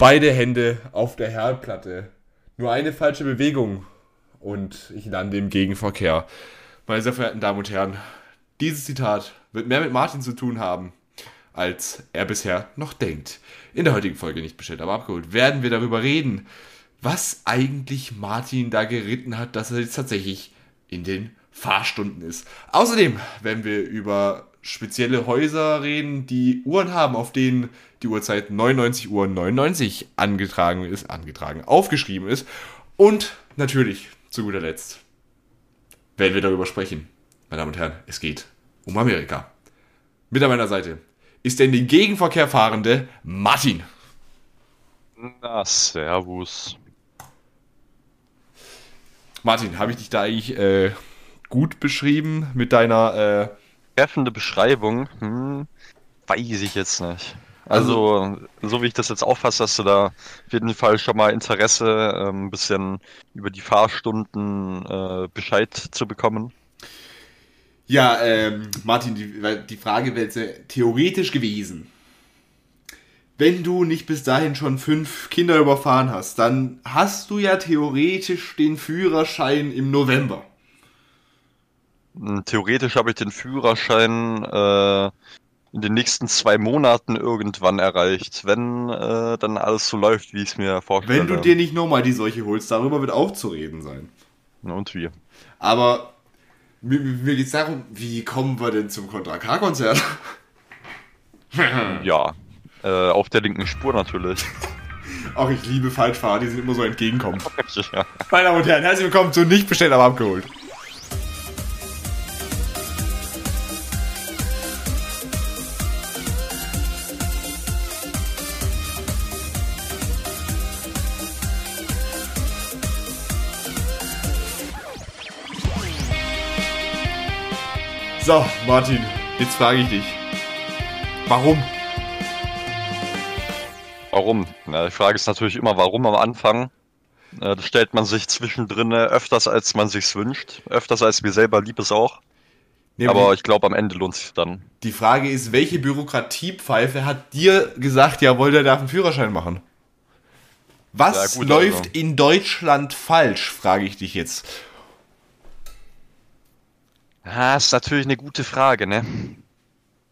Beide Hände auf der Herdplatte. Nur eine falsche Bewegung und ich lande im Gegenverkehr. Meine sehr verehrten Damen und Herren, dieses Zitat wird mehr mit Martin zu tun haben, als er bisher noch denkt. In der heutigen Folge nicht bestellt, aber abgeholt, werden wir darüber reden, was eigentlich Martin da geritten hat, dass er jetzt tatsächlich in den Fahrstunden ist. Außerdem werden wir über spezielle Häuser reden, die Uhren haben, auf denen die Uhrzeit 99 Uhr 99 angetragen ist, angetragen, aufgeschrieben ist. Und natürlich, zu guter Letzt, werden wir darüber sprechen. Meine Damen und Herren, es geht um Amerika. Mit an meiner Seite ist der in den Gegenverkehr fahrende Martin. Na, servus. Martin, habe ich dich da eigentlich äh, gut beschrieben mit deiner... Äh... Treffende Beschreibung? Hm, weiß ich jetzt nicht. Also, also, so wie ich das jetzt auffasse, hast du da auf jeden Fall schon mal Interesse, ähm, ein bisschen über die Fahrstunden äh, Bescheid zu bekommen. Ja, ähm, Martin, die, die Frage wäre jetzt theoretisch gewesen. Wenn du nicht bis dahin schon fünf Kinder überfahren hast, dann hast du ja theoretisch den Führerschein im November. Hm, theoretisch habe ich den Führerschein äh, in den nächsten zwei Monaten irgendwann erreicht, wenn äh, dann alles so läuft, wie ich es mir vorstelle. Wenn du dir nicht nochmal die Seuche holst, darüber wird auch zu reden sein. Na und wie? Aber mir, mir geht es darum, wie kommen wir denn zum Contra K-Konzert? ja, äh, auf der linken Spur natürlich. Auch ich liebe Falschfahrer, die sind immer so entgegenkommen. ja. Meine Damen und Herren, herzlich willkommen zu Nicht bestellt, aber abgeholt. So, Martin, jetzt frage ich dich. Warum? Warum? Na, die Frage ist natürlich immer, warum am Anfang. Äh, das stellt man sich zwischendrin öfters, als man sich wünscht. Öfters, als mir selber lieb es auch. Nee, aber ich glaube, am Ende lohnt sich dann. Die Frage ist, welche Bürokratiepfeife hat dir gesagt, jawohl, der darf einen Führerschein machen? Was ja, gut, läuft also. in Deutschland falsch, frage ich dich jetzt. Ja, ist natürlich eine gute Frage, ne?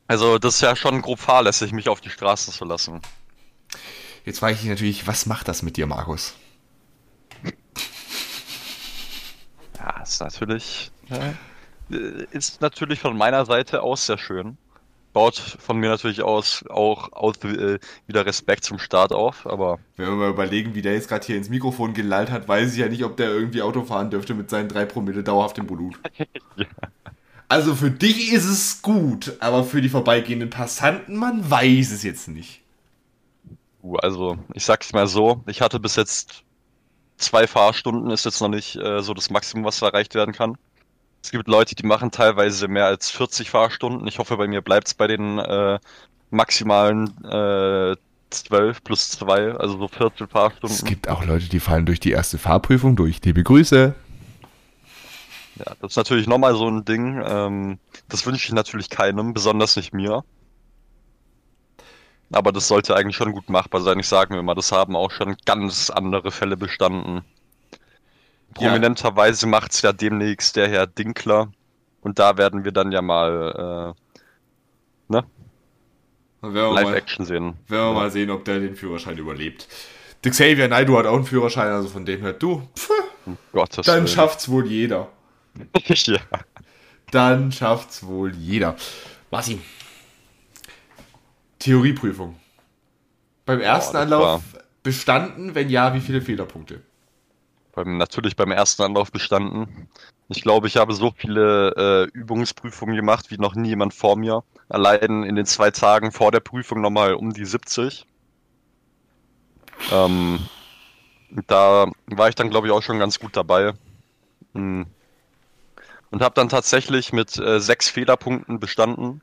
Also, das ist ja schon grob fahrlässig, mich auf die Straße zu lassen. Jetzt frage ich dich natürlich, was macht das mit dir, Markus? Ja, ist natürlich, ja, ist natürlich von meiner Seite aus sehr schön baut von mir natürlich aus auch aus, äh, wieder Respekt zum Start auf, aber. Wenn wir mal überlegen, wie der jetzt gerade hier ins Mikrofon gelallt hat, weiß ich ja nicht, ob der irgendwie Auto fahren dürfte mit seinen drei Promille dauerhaft im Blut. ja. Also für dich ist es gut, aber für die vorbeigehenden Passanten, man weiß es jetzt nicht. Also, ich sag's mal so, ich hatte bis jetzt zwei Fahrstunden, ist jetzt noch nicht äh, so das Maximum, was erreicht werden kann. Es gibt Leute, die machen teilweise mehr als 40 Fahrstunden. Ich hoffe, bei mir bleibt es bei den äh, maximalen äh, 12 plus 2, also so 14 Fahrstunden. Es gibt auch Leute, die fallen durch die erste Fahrprüfung durch. Liebe Grüße. Ja, das ist natürlich nochmal so ein Ding. Ähm, das wünsche ich natürlich keinem, besonders nicht mir. Aber das sollte eigentlich schon gut machbar sein. Ich sage mir immer, das haben auch schon ganz andere Fälle bestanden. Prominenterweise ja. macht es ja demnächst der Herr Dinkler. Und da werden wir dann ja mal, äh, ne? Live-Action sehen. Werden wir ja. mal sehen, ob der den Führerschein überlebt. Der Xavier Naidu hat auch einen Führerschein, also von dem her, du, pff, Gottes dann Willen. schafft's wohl jeder. ja. Dann schafft's wohl jeder. Martin. Theorieprüfung. Beim ersten Boah, Anlauf bestanden, wenn ja, wie viele Fehlerpunkte? Beim, natürlich beim ersten Anlauf bestanden. Ich glaube, ich habe so viele äh, Übungsprüfungen gemacht wie noch nie jemand vor mir. Allein in den zwei Tagen vor der Prüfung nochmal um die 70. Ähm, da war ich dann, glaube ich, auch schon ganz gut dabei. Hm. Und habe dann tatsächlich mit äh, sechs Fehlerpunkten bestanden.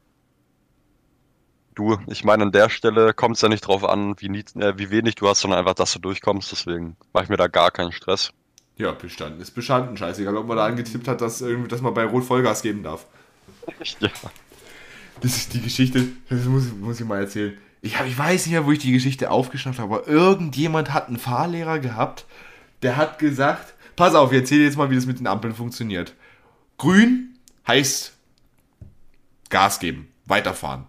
Du, ich meine, an der Stelle kommt es ja nicht drauf an, wie, nie, äh, wie wenig du hast, sondern einfach, dass du durchkommst. Deswegen mache ich mir da gar keinen Stress. Ja, bestanden ist bestanden. Scheißegal, ob man da angetippt hat, dass, irgendwie, dass man bei Rot Vollgas geben darf. Ja. Das ist die Geschichte, das muss, muss ich mal erzählen. Ich, hab, ich weiß nicht mehr, wo ich die Geschichte aufgeschnappt habe, aber irgendjemand hat einen Fahrlehrer gehabt, der hat gesagt, pass auf, ich erzähle jetzt mal, wie das mit den Ampeln funktioniert. Grün heißt Gas geben, weiterfahren.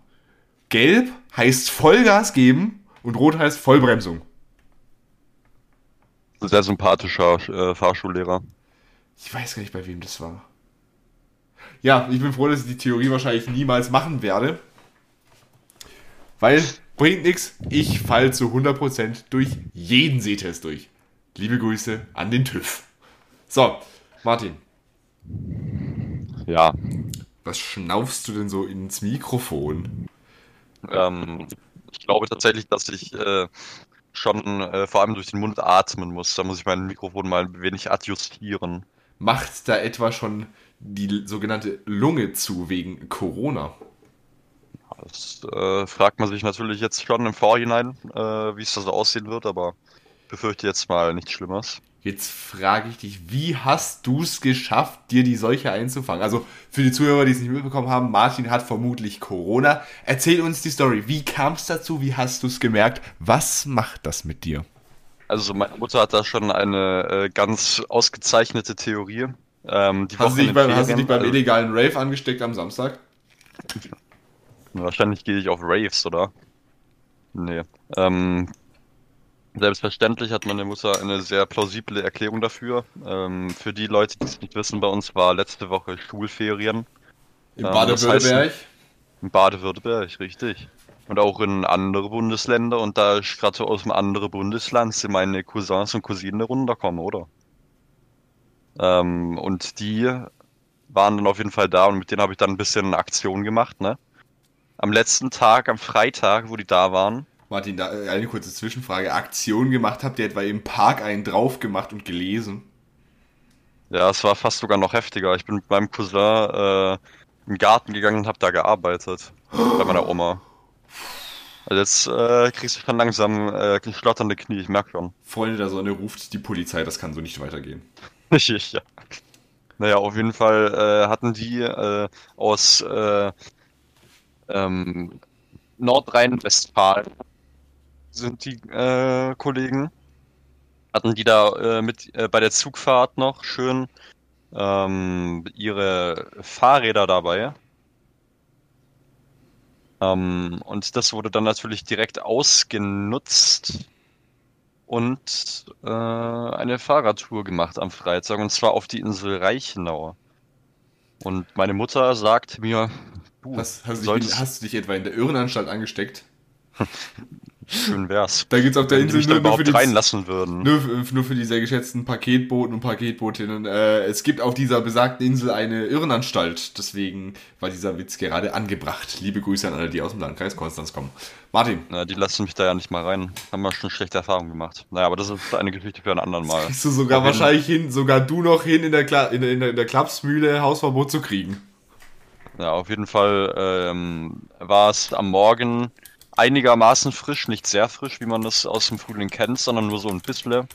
Gelb heißt Vollgas geben und rot heißt Vollbremsung. Sehr sympathischer äh, Fahrschullehrer. Ich weiß gar nicht, bei wem das war. Ja, ich bin froh, dass ich die Theorie wahrscheinlich niemals machen werde. Weil bringt nichts. Ich fall zu 100% durch jeden Sehtest durch. Liebe Grüße an den TÜV. So, Martin. Ja. Was schnaufst du denn so ins Mikrofon? Ähm, ich glaube tatsächlich, dass ich äh, schon äh, vor allem durch den Mund atmen muss. Da muss ich mein Mikrofon mal ein wenig adjustieren. Macht da etwa schon die sogenannte Lunge zu wegen Corona? Das äh, fragt man sich natürlich jetzt schon im Vorhinein, äh, wie es da so aussehen wird, aber befürchte jetzt mal nichts Schlimmes. Jetzt frage ich dich, wie hast du es geschafft, dir die Seuche einzufangen? Also für die Zuhörer, die es nicht mitbekommen haben, Martin hat vermutlich Corona. Erzähl uns die Story. Wie kam es dazu? Wie hast du es gemerkt? Was macht das mit dir? Also meine Mutter hat da schon eine äh, ganz ausgezeichnete Theorie. Ähm, die hast, du dich, beim, hast du dich beim illegalen Rave angesteckt am Samstag? Wahrscheinlich gehe ich auf Raves, oder? Nee. Ähm, Selbstverständlich hat meine Mutter eine sehr plausible Erklärung dafür. Ähm, für die Leute, die es nicht wissen, bei uns war letzte Woche Schulferien. In ähm, Baden-Württemberg? in Baden-Württemberg, richtig. Und auch in andere Bundesländer. Und da ich gerade aus einem anderen Bundesland sind meine Cousins und Cousinen runterkommen, oder? Ähm, und die waren dann auf jeden Fall da und mit denen habe ich dann ein bisschen Aktion gemacht, ne? Am letzten Tag, am Freitag, wo die da waren, Martin, da äh, eine kurze Zwischenfrage. Aktion gemacht, habt ihr etwa im Park einen drauf gemacht und gelesen? Ja, es war fast sogar noch heftiger. Ich bin mit meinem Cousin äh, im Garten gegangen und hab da gearbeitet. bei meiner Oma. Also jetzt äh, kriegst du schon langsam äh, schlotternde Knie, ich merk schon. Freunde der Sonne ruft die Polizei, das kann so nicht weitergehen. ja. Naja, auf jeden Fall äh, hatten die äh, aus äh, ähm, Nordrhein-Westfalen sind die äh, Kollegen. Hatten die da äh, mit äh, bei der Zugfahrt noch schön ähm, ihre Fahrräder dabei. Ähm, und das wurde dann natürlich direkt ausgenutzt und äh, eine Fahrradtour gemacht am Freitag und zwar auf die Insel Reichenau. Und meine Mutter sagt mir, du hast, hast, du dich, hast du dich etwa in der Irrenanstalt angesteckt? Schön wär's. Da gibt's auf der Insel nur, nur, für die, reinlassen würden. Nur, nur für die sehr geschätzten Paketboten und Paketbotinnen. Äh, es gibt auf dieser besagten Insel eine Irrenanstalt. Deswegen war dieser Witz gerade angebracht. Liebe Grüße an alle, die aus dem Landkreis Konstanz kommen. Martin. Na, die lassen mich da ja nicht mal rein. Haben wir schon schlechte Erfahrungen gemacht. Naja, aber das ist eine Geschichte für einen anderen Mal. Bist du sogar Wohin? wahrscheinlich hin, sogar du noch hin, in der, Kla in in in der Klapsmühle Hausverbot zu kriegen. Ja, auf jeden Fall ähm, war es am Morgen einigermaßen frisch, nicht sehr frisch, wie man das aus dem Frühling kennt, sondern nur so ein bisschen.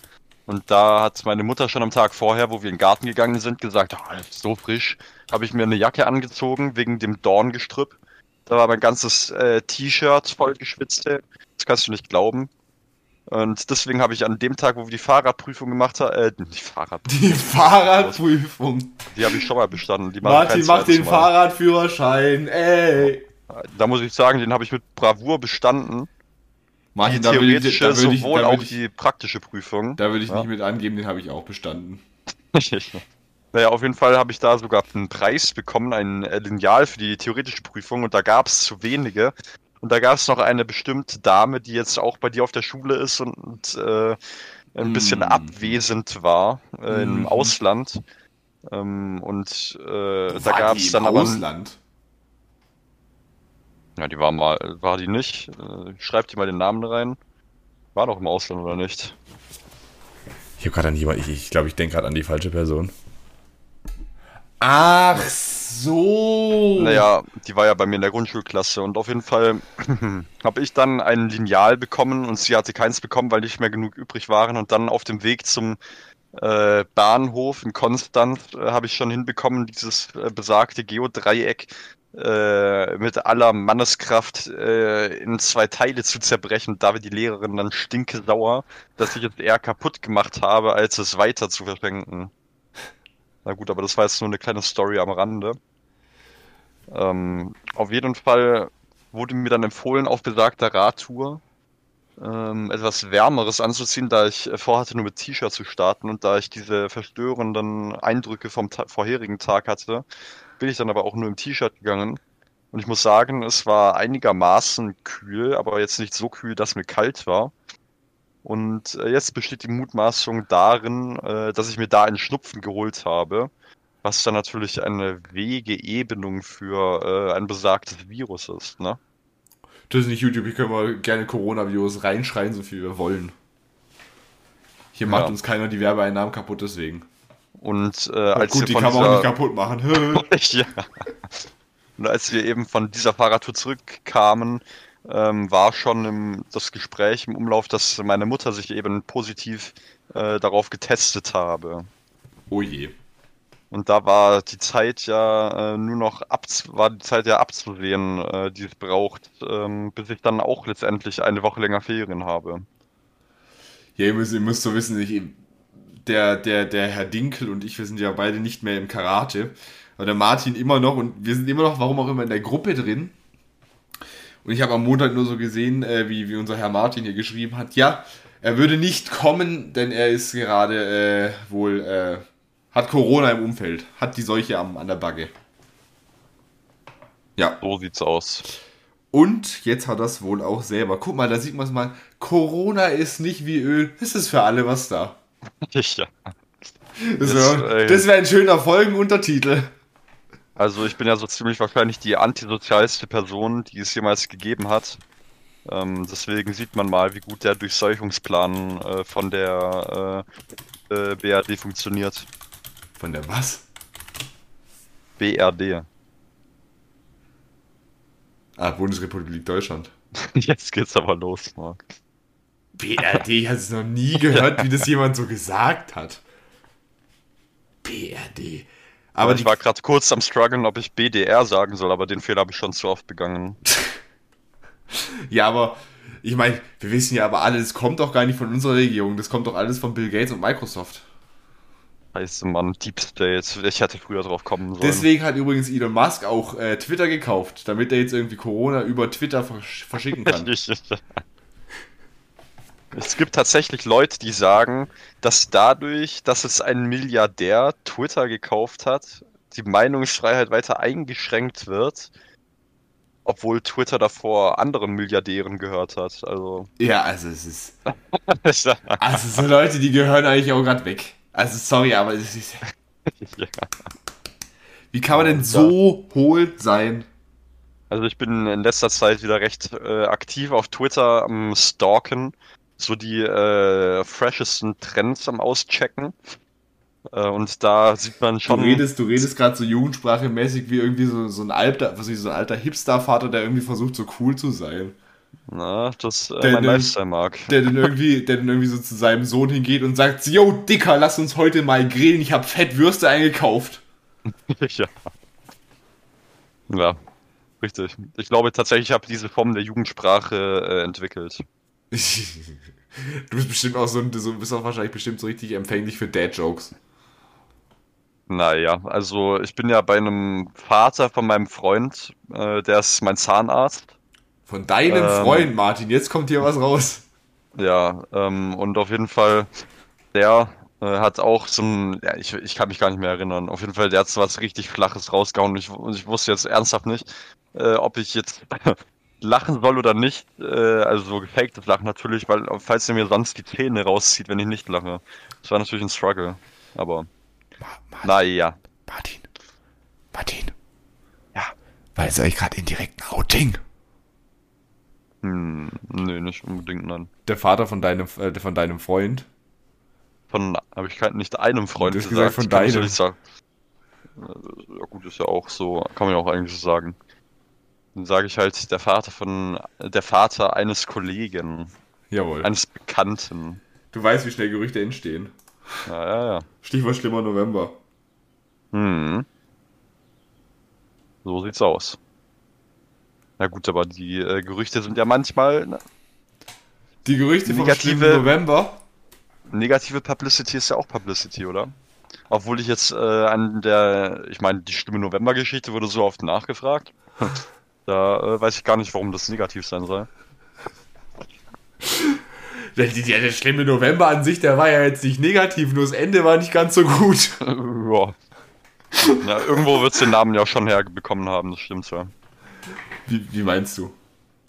Und da hat meine Mutter schon am Tag vorher, wo wir in den Garten gegangen sind, gesagt, oh, so frisch, habe ich mir eine Jacke angezogen wegen dem Dorngestrüpp. Da war mein ganzes äh, T-Shirt voll geschwitzt. Das kannst du nicht glauben. Und deswegen habe ich an dem Tag, wo wir die Fahrradprüfung gemacht haben, äh, die Fahrradprüfung. Die Fahrradprüfung. Die habe ich schon mal bestanden. Die Martin macht den Fahrradführerschein, ey. Da muss ich sagen, den habe ich mit Bravour bestanden. Martin, die theoretische, da ich, sowohl auch ich, die praktische Prüfung. Da würde ich ja. nicht mit angeben, den habe ich auch bestanden. naja, auf jeden Fall habe ich da sogar einen Preis bekommen, ein äh, Lineal für die theoretische Prüfung und da gab es zu wenige. Und da gab es noch eine bestimmte Dame, die jetzt auch bei dir auf der Schule ist und, und äh, ein bisschen mm. abwesend war äh, mm. im mhm. Ausland. Ähm, und äh, da gab es dann aber. Ausland? Ja, die war mal, war die nicht. Äh, schreibt die mal den Namen rein. War doch im Ausland oder nicht? Ich habe gerade an jemand, ich glaube, ich, glaub, ich denke gerade an die falsche Person. Ach so. Naja, die war ja bei mir in der Grundschulklasse und auf jeden Fall habe ich dann ein Lineal bekommen und sie hatte keins bekommen, weil nicht mehr genug übrig waren und dann auf dem Weg zum äh, Bahnhof in Konstanz äh, habe ich schon hinbekommen, dieses äh, besagte Geodreieck äh, mit aller Manneskraft äh, in zwei Teile zu zerbrechen. Da wird die Lehrerin dann stinke sauer, dass ich es eher kaputt gemacht habe, als es weiter zu verschenken. Na gut, aber das war jetzt nur eine kleine Story am Rande. Ähm, auf jeden Fall wurde mir dann empfohlen, auf besagter Radtour ähm, etwas Wärmeres anzuziehen, da ich äh, vorhatte, nur mit T-Shirt zu starten und da ich diese verstörenden Eindrücke vom ta vorherigen Tag hatte, bin ich dann aber auch nur im T-Shirt gegangen. Und ich muss sagen, es war einigermaßen kühl, aber jetzt nicht so kühl, dass mir kalt war. Und äh, jetzt besteht die Mutmaßung darin, äh, dass ich mir da einen Schnupfen geholt habe, was dann natürlich eine Wegeebnung für äh, ein besagtes Virus ist, ne? Das ist nicht YouTube, hier können wir gerne Corona-Videos reinschreien, so viel wir wollen. Hier macht Ja. uns keiner die Werbeeinnahmen kaputt, deswegen. Und äh, als Gut, wir die von kann man auch dieser- nicht kaputt machen. ja. Und als wir eben von dieser Fahrradtour zurückkamen, ähm, war schon im, das Gespräch im Umlauf, dass meine Mutter sich eben positiv äh, darauf getestet habe. oh je. Und da war die Zeit ja äh, nur noch war die Zeit ja abzusehen, äh, die es braucht, ähm, bis ich dann auch letztendlich eine Woche länger Ferien habe. Ja, ihr müsst, ihr müsst so wissen, ich, der, der, der Herr Dinkel und ich, wir sind ja beide nicht mehr im Karate. Aber der Martin immer noch und wir sind immer noch, warum auch immer, in der Gruppe drin. Und ich habe am Montag nur so gesehen, äh, wie, wie unser Herr Martin hier geschrieben hat, ja, er würde nicht kommen, denn er ist gerade äh, wohl, äh, hat Corona im Umfeld, hat die Seuche am, an der Backe. Ja, So sieht's aus. und jetzt hat er es wohl auch selber. Guck mal, da sieht man es mal. Corona ist nicht wie Öl. Es ist für alle was da. ja. Das Das, wäre äh, das wär ein schöner Folgenuntertitel. Also ich bin ja so ziemlich wahrscheinlich die antisozialste Person, die es jemals gegeben hat. Ähm, deswegen sieht man mal, wie gut der Durchseuchungsplan äh, von der äh, äh, BRD funktioniert. Von der was? BRD. Ah, Bundesrepublik Deutschland. Jetzt geht's aber los, Marc. BRD, ich habe es noch nie gehört, wie das jemand so gesagt hat. BRD. Aber ich war gerade kurz am struggeln, ob ich BDR sagen soll, aber den Fehler habe ich schon zu oft begangen. ja, aber ich meine, wir wissen ja aber alle, das kommt doch gar nicht von unserer Regierung. Das kommt doch alles von Bill Gates und Microsoft. Scheiße, Mann, Deep State. Ich hätte früher drauf kommen sollen. Deswegen hat übrigens Elon Musk auch äh, Twitter gekauft, damit er jetzt irgendwie Corona über Twitter versch verschicken kann. Es gibt tatsächlich Leute, die sagen, dass dadurch, dass es ein Milliardär Twitter gekauft hat, die Meinungsfreiheit weiter eingeschränkt wird, obwohl Twitter davor anderen Milliardären gehört hat. Also, Ja, also es ist. Also so Leute, die gehören eigentlich auch gerade weg. Also sorry, aber es ist. ja. Wie kann man denn so hohl sein? also ich bin in letzter Zeit wieder recht äh, aktiv auf Twitter am Stalken, so die äh, freshesten Trends am Auschecken. Äh, und da sieht man Du schon. redest, du redest gerade so jugendsprachemäßig wie irgendwie so, so ein alter, was ist, so ein alter Hipster-Vater, der irgendwie versucht, so cool zu sein. Na, das äh, Der- mein der- Lifestyle mag. Der dann irgendwie, der dann irgendwie so zu seinem Sohn hingeht und sagt, yo, Dicker, lass uns heute mal grillen, ich hab Fettwürste eingekauft. ja. Ja, richtig. Ich glaube tatsächlich, ich habe diese Form der Jugendsprache äh, entwickelt. du bist bestimmt auch so, ein- so bist auch wahrscheinlich bestimmt so richtig empfänglich für Dad-Jokes. Naja, also ich bin ja bei einem Vater von meinem Freund, äh, der ist mein Zahnarzt. Von deinem Ähm. Freund, Martin, jetzt kommt hier was raus. Ja, ähm, und auf jeden Fall, der äh, hat auch so ein, ja, ich, ich kann mich gar nicht mehr erinnern. Auf jeden Fall, der hat so was richtig Flaches rausgehauen und ich, und ich wusste jetzt ernsthaft nicht, äh, ob ich jetzt lachen soll oder nicht. Äh, also so gefaktes Lachen natürlich, weil falls er mir sonst die Zähne rauszieht, wenn ich nicht lache. Das war natürlich ein Struggle. Aber naja. Martin. Martin. Ja. War jetzt eigentlich gerade indirekt ein Outing? Hm, nö, nicht unbedingt, nein. Der Vater von deinem, äh, von deinem Freund. Von habe ich kein, nicht einem Freund Du hast gesagt, von deinem. Äh, Ja gut, ist ja auch so, kann man ja auch eigentlich so sagen. Dann sage ich halt der Vater von der Vater eines Kollegen, Jawohl. eines Bekannten. Du weißt, wie schnell Gerüchte entstehen. Ja, ja, ja. Stichwort schlimmer November. Hm. So sieht's aus. Na gut, aber die äh, Gerüchte sind ja manchmal. Ne? Die Gerüchte vom Negative- schlimmen November. Negative Publicity ist ja auch Publicity, oder? Obwohl ich jetzt äh, an der, ich meine, die schlimme November-Geschichte wurde so oft nachgefragt. Da äh, weiß ich gar nicht, warum das negativ sein soll. Der, der, der schlimme November an sich, der war ja jetzt nicht negativ, nur das Ende war nicht ganz so gut. ja. ja. Irgendwo wird's den Namen ja schon herbekommen haben, das stimmt ja. Wie, wie meinst du?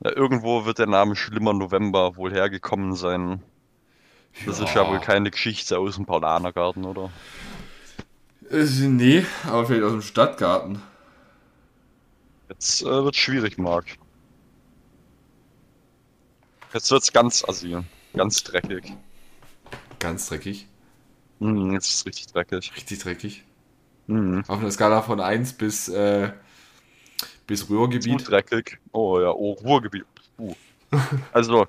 ja. Irgendwo wird der Name Schlimmer November wohl hergekommen sein. Das ist ja wohl keine Geschichte aus dem Paulanergarten, oder? Äh, nee, aber vielleicht aus dem Stadtgarten. Jetzt äh, wird's schwierig, Marc. Jetzt wird's ganz assi, ganz dreckig. Ganz dreckig. Hm, jetzt ist es richtig dreckig. Richtig dreckig. Hm. Auf einer Skala von 1 bis, äh, bis Zu Ruhrgebiet. dreckig. Oh ja, oh, Ruhrgebiet. Uh. Also,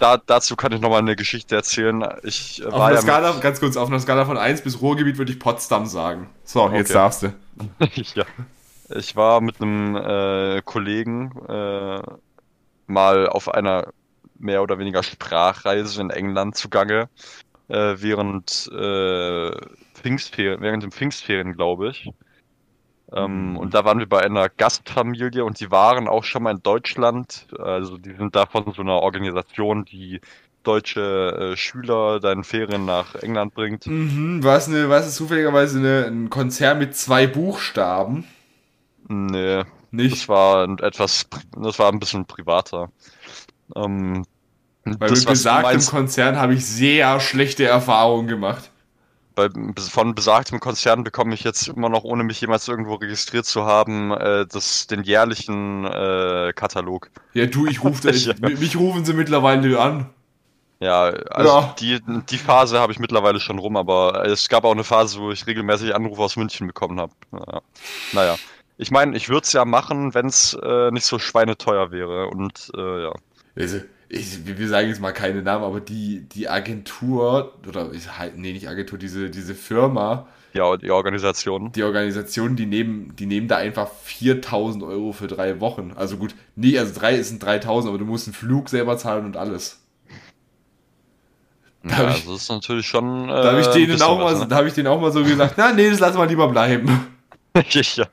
da, dazu kann ich nochmal eine Geschichte erzählen. Ich äh, Auf war einer ja Skala, ganz kurz, auf einer Skala von 1 bis Ruhrgebiet würde ich Potsdam sagen. So, jetzt Okay. darfst du. ja. Ich war mit einem äh, Kollegen äh, mal auf einer mehr oder weniger Sprachreise in England zugange, äh, während äh, Pfingstferien, während dem Pfingstferien, glaube ich. Ähm, und da waren wir bei einer Gastfamilie und die waren auch schon mal in Deutschland. Also die sind da von so einer Organisation, die deutsche äh, Schüler da in Ferien nach England bringt. Mhm, was, eine, was ist zufälligerweise eine, ein Konzern mit zwei Buchstaben? Nee, Nicht? das war ein etwas, das war ein bisschen privater. Ähm, Weil das, besagtem meinst, Konzern habe ich sehr schlechte Erfahrungen gemacht. bei, von besagtem Konzern bekomme ich jetzt immer noch, ohne mich jemals irgendwo registriert zu haben, äh, das, den jährlichen äh, Katalog. Ja, du, ich rufe Ja. mich rufen sie mittlerweile an. Ja, also Ja. Die, die Phase habe ich mittlerweile schon rum, aber es gab auch eine Phase, wo ich regelmäßig Anrufe aus München bekommen habe. Ja. Naja. Ich meine, ich würde es ja machen, wenn es äh, nicht so schweineteuer wäre. Und äh, ja. Also, ich, wir sagen jetzt mal keine Namen, aber die, die Agentur, oder ich nee, nicht Agentur, diese, diese Firma, Or- die Organisation. die Organisation, die nehmen, die nehmen da einfach 4000 Euro für drei Wochen. Also gut, nee, also drei sind 3000, aber du musst einen Flug selber zahlen und alles. Da Ja, ich- also das ist natürlich schon. Äh, Da habe ich, denen auch mal, da hab ich denen auch mal so gesagt, na nee, das lassen wir lieber bleiben. Ja.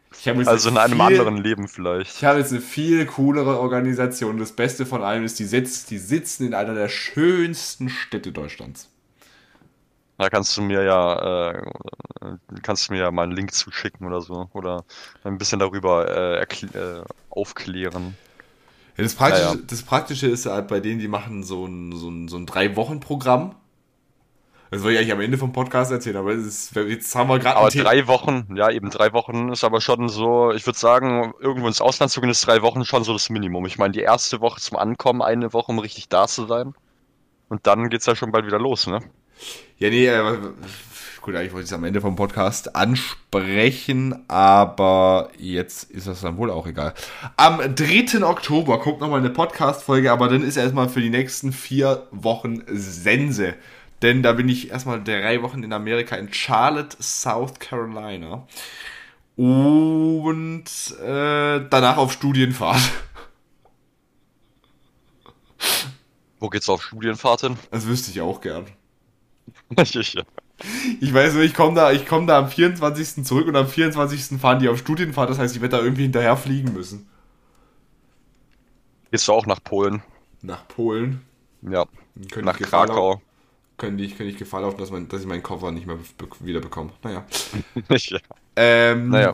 Also in eine einem viel, anderen Leben vielleicht. Ich habe jetzt eine viel coolere Organisation. Das Beste von allem ist, die, sitzt, die sitzen in einer der schönsten Städte Deutschlands. Da kannst du mir ja, äh, kannst du mir ja mal einen Link zuschicken oder so. Oder ein bisschen darüber äh, äh, aufklären. Ja, das, Praktische, ja. das Praktische ist halt bei denen, die machen so ein, so ein, so ein Drei-Wochen-Programm. Das wollte ich eigentlich am Ende vom Podcast erzählen, aber es ist, jetzt haben wir gerade Aber drei Wochen, ja, eben drei Wochen ist aber schon so, ich würde sagen, irgendwo ins Ausland zu gehen, ist drei Wochen schon so das Minimum. Ich meine, die erste Woche zum Ankommen, eine Woche, um richtig da zu sein. Und dann geht's ja schon bald wieder los, ne? Ja, nee, äh, gut, eigentlich wollte ich es am Ende vom Podcast ansprechen, aber jetzt ist das dann wohl auch egal. Am 3. Oktober kommt nochmal eine Podcast-Folge, aber dann ist erstmal für die nächsten vier Wochen Sense. Denn da bin ich erstmal drei Wochen in Amerika, in Charlotte, South Carolina. Und äh, danach auf Studienfahrt. Wo geht's auf Studienfahrt hin? Das wüsste ich auch gern. Ich- weiß nur, ich komme da, ich komme da am 24. zurück und am 24. fahren die auf Studienfahrt, das heißt, ich werde da irgendwie hinterher fliegen müssen. Gehst du auch nach Polen? Nach Polen. Ja, nach Krakau. Könnte ich, könnte ich Gefahr laufen, dass, mein, dass ich meinen Koffer nicht mehr wieder bekomme. Naja. Ich- Ähm, Naja.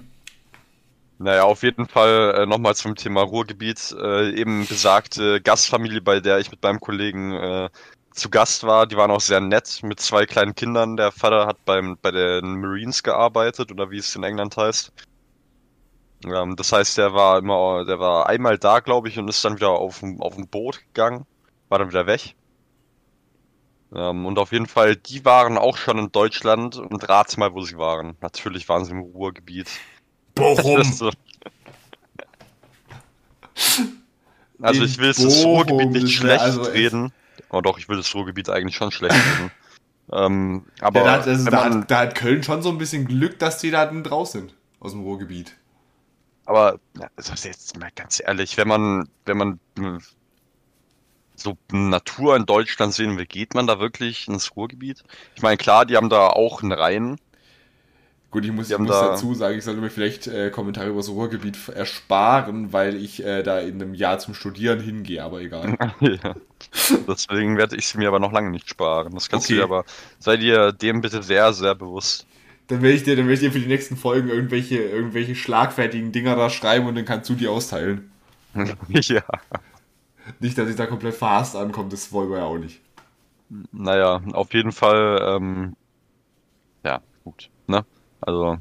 Naja, auf jeden Fall äh, nochmal zum Thema Ruhrgebiet. Äh, eben besagte Gastfamilie, bei der ich mit meinem Kollegen äh, zu Gast war, die waren auch sehr nett mit zwei kleinen Kindern. Der Vater hat beim, bei den Marines gearbeitet oder wie es in England heißt. Ähm, das heißt, der war immer, der war einmal da, glaube ich, und ist dann wieder auf, auf ein Boot gegangen, war dann wieder weg. Ähm, und auf jeden Fall, die waren auch schon in Deutschland und rat mal, wo sie waren. Natürlich waren sie im Ruhrgebiet. Bochum. So. Also In ich will jetzt das Bochum, Ruhrgebiet nicht schlecht also reden. Oh doch, ich will das Ruhrgebiet eigentlich schon schlecht reden. ähm, aber Ja, da, hat, also, da, hat, da hat Köln schon so ein bisschen Glück, dass die da draußen sind. Aus dem Ruhrgebiet. Aber also jetzt mal ganz ehrlich, wenn man, wenn man so Natur in Deutschland sehen will, geht man da wirklich ins Ruhrgebiet? Ich meine, klar, die haben da auch einen Rhein. Gut, ich muss, ich muss da dazu sagen, ich sollte mir vielleicht äh, Kommentare über das Ruhrgebiet ersparen, weil ich äh, da in einem Jahr zum Studieren hingehe, aber egal. ja. Deswegen werde ich sie mir aber noch lange nicht sparen. Das kannst okay. du dir aber, sei dir dem bitte sehr, sehr bewusst. Dann werde ich dir, dann werde ich dir für die nächsten Folgen irgendwelche, irgendwelche schlagfertigen Dinger da schreiben und dann kannst du die austeilen. ja. Nicht, dass ich da komplett verhasst ankomme, das wollen wir ja auch nicht. Naja, auf jeden Fall, ähm, ja, gut, ne? Also,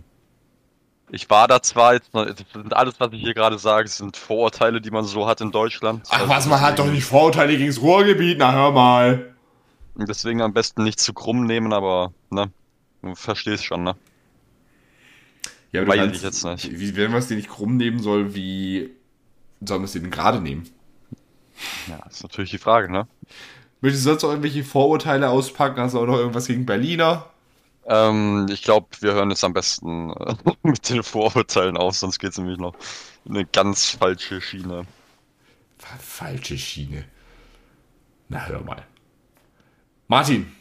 ich war da zwar jetzt, alles, was ich hier gerade sage, sind Vorurteile, die man so hat in Deutschland. Ach also was, man hat doch nicht Vorurteile gegen das Ruhrgebiet, na hör mal. Deswegen am besten nicht zu krumm nehmen, aber, ne, du verstehst schon, ne? Ja, aber Weiß ich jetzt nicht. Wie, wenn man es dir nicht krumm nehmen soll, wie soll man es denn gerade nehmen? Ja, ist natürlich die Frage, ne? Möchtest du sonst noch irgendwelche Vorurteile auspacken? Hast du auch noch irgendwas gegen Berliner? Ähm, ich glaube, wir hören jetzt am besten äh, mit den Vorurteilen auf, sonst geht es nämlich noch in eine ganz falsche Schiene. Falsche Schiene. Na, hör mal. Martin,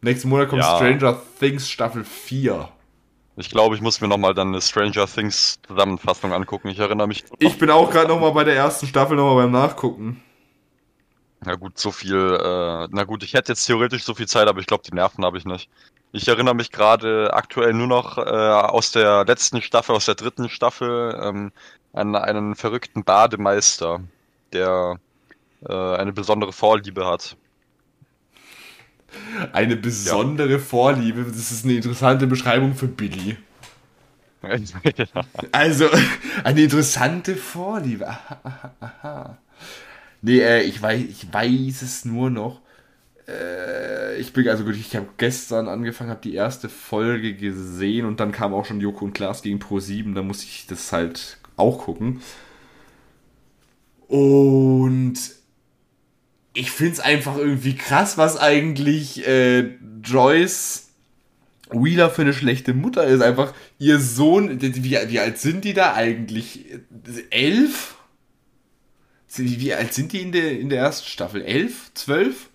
nächsten Monat kommt ja. Stranger Things Staffel 4. Ich glaube, ich muss mir nochmal dann eine Stranger Things Zusammenfassung angucken. Ich erinnere mich. Ich bin auch gerade nochmal bei der ersten Staffel nochmal beim Nachgucken. Na gut, so viel. Äh, na gut, ich hätte jetzt theoretisch so viel Zeit, aber ich glaube, die Nerven habe ich nicht. Ich erinnere mich gerade aktuell nur noch äh, aus der letzten Staffel, aus der dritten Staffel, ähm, an einen verrückten Bademeister, der äh, eine besondere Vorliebe hat. Eine besondere ja. Vorliebe, das ist eine interessante Beschreibung für Billy. also, eine interessante Vorliebe. Aha, aha, aha. Nee, äh, ich, weiß, ich weiß es nur noch. Äh, ich bin also gut, ich habe gestern angefangen, habe die erste Folge gesehen und dann kam auch schon Joko und Klaas gegen Pro 7, da musste ich das halt auch gucken. Und ich finde es einfach irgendwie krass, was eigentlich äh, Joyce Wheeler für eine schlechte Mutter ist. Einfach ihr Sohn, wie, wie alt sind die da eigentlich? Elf? Wie, wie alt sind die in der, in der ersten Staffel? Elf? Zwölf?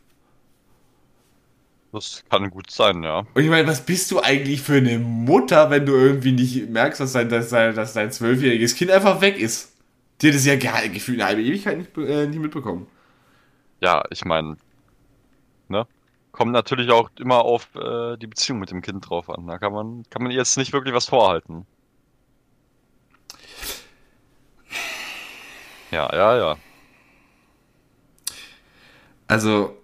Das kann gut sein, ja. Und ich meine, was bist du eigentlich für eine Mutter, wenn du irgendwie nicht merkst, dass dein, dass dein, dass dein zwölfjähriges Kind einfach weg ist? Die hat das ja gefühlt eine halbe Ewigkeit nicht, äh, nicht mitbekommen. Ja, ich meine, ne? Kommt natürlich auch immer auf äh, die Beziehung mit dem Kind drauf an. Da kann man, kann man jetzt nicht wirklich was vorhalten. Ja, ja, ja. Also,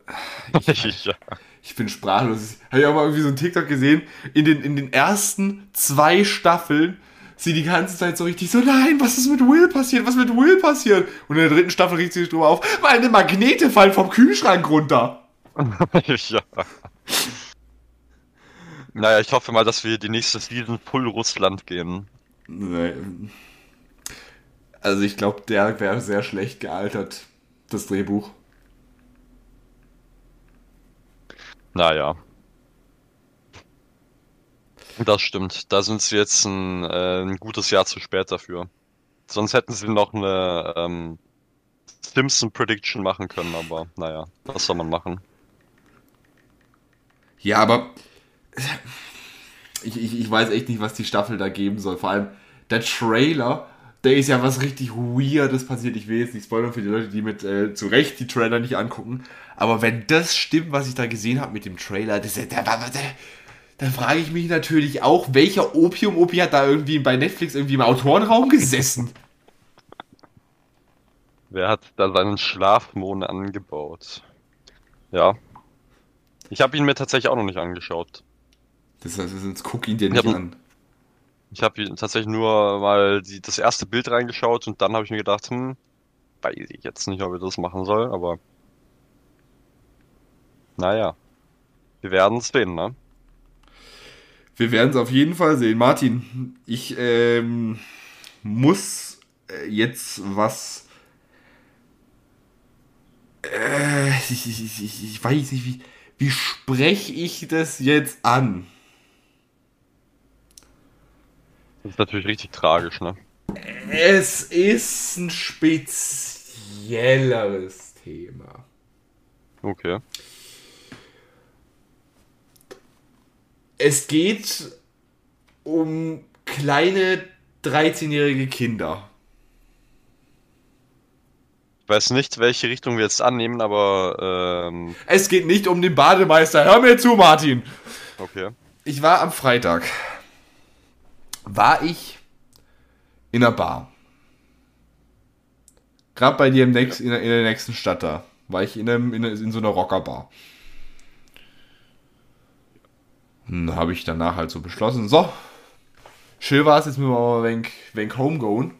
ich, ja. ich bin sprachlos. Habe ich auch mal irgendwie so einen TikTok gesehen. In den, in den ersten zwei Staffeln sie die ganze Zeit so richtig so, nein, was ist mit Will passiert? Was ist mit Will passiert? Und in der dritten Staffel riecht sie sich drüber auf, meine Magnete fallen vom Kühlschrank runter. ja. Naja, ich hoffe mal, dass wir die nächste Season full Russland gehen. Nee. Also ich glaube, der wäre sehr schlecht gealtert, das Drehbuch. Naja. Das stimmt. Da sind sie jetzt ein, äh, ein gutes Jahr zu spät dafür. Sonst hätten sie noch eine ähm, Simpson Prediction machen können, aber naja, was soll man machen? Ja, aber ich, ich, ich weiß echt nicht, was die Staffel da geben soll. Vor allem der Trailer, der ist ja was richtig Weirdes passiert. Ich will jetzt nicht spoilern für die Leute, die mit äh, zu Recht die Trailer nicht angucken. Aber wenn das stimmt, was ich da gesehen habe mit dem Trailer, das, der, der, der, dann frage ich mich natürlich auch, welcher Opium-Opi hat da irgendwie bei Netflix irgendwie im Autorenraum gesessen? Wer hat da seinen Schlafmond angebaut? Ja. Ich habe ihn mir tatsächlich auch noch nicht angeschaut. Das heißt, jetzt guck ihn dir nicht ich hab, an. Ich habe tatsächlich nur mal die, das erste Bild reingeschaut und dann habe ich mir gedacht, hm, weiß ich jetzt nicht, ob ich das machen soll, aber naja. Wir werden es sehen, ne? Wir werden es auf jeden Fall sehen. Martin, ich ähm, muss äh, jetzt was. Äh, ich, ich, ich, ich, weiß nicht, wie, wie spreche ich das jetzt an? Das ist natürlich richtig tragisch, ne? Es ist ein spezielleres Thema. Okay. Es geht um kleine 13-jährige Kinder. Ich weiß nicht, welche Richtung wir jetzt annehmen, aber ähm, Es geht nicht um den Bademeister. Hör mir zu, Martin. okay. Ich war am Freitag. War ich in einer Bar. Gerade bei dir im nächst, in, der, in der nächsten Stadt da. War ich in, einem, in, in so einer Rockerbar. Dann habe ich danach halt so beschlossen, so, schön war es, jetzt müssen wir mal ein wenig, wenig home gehen.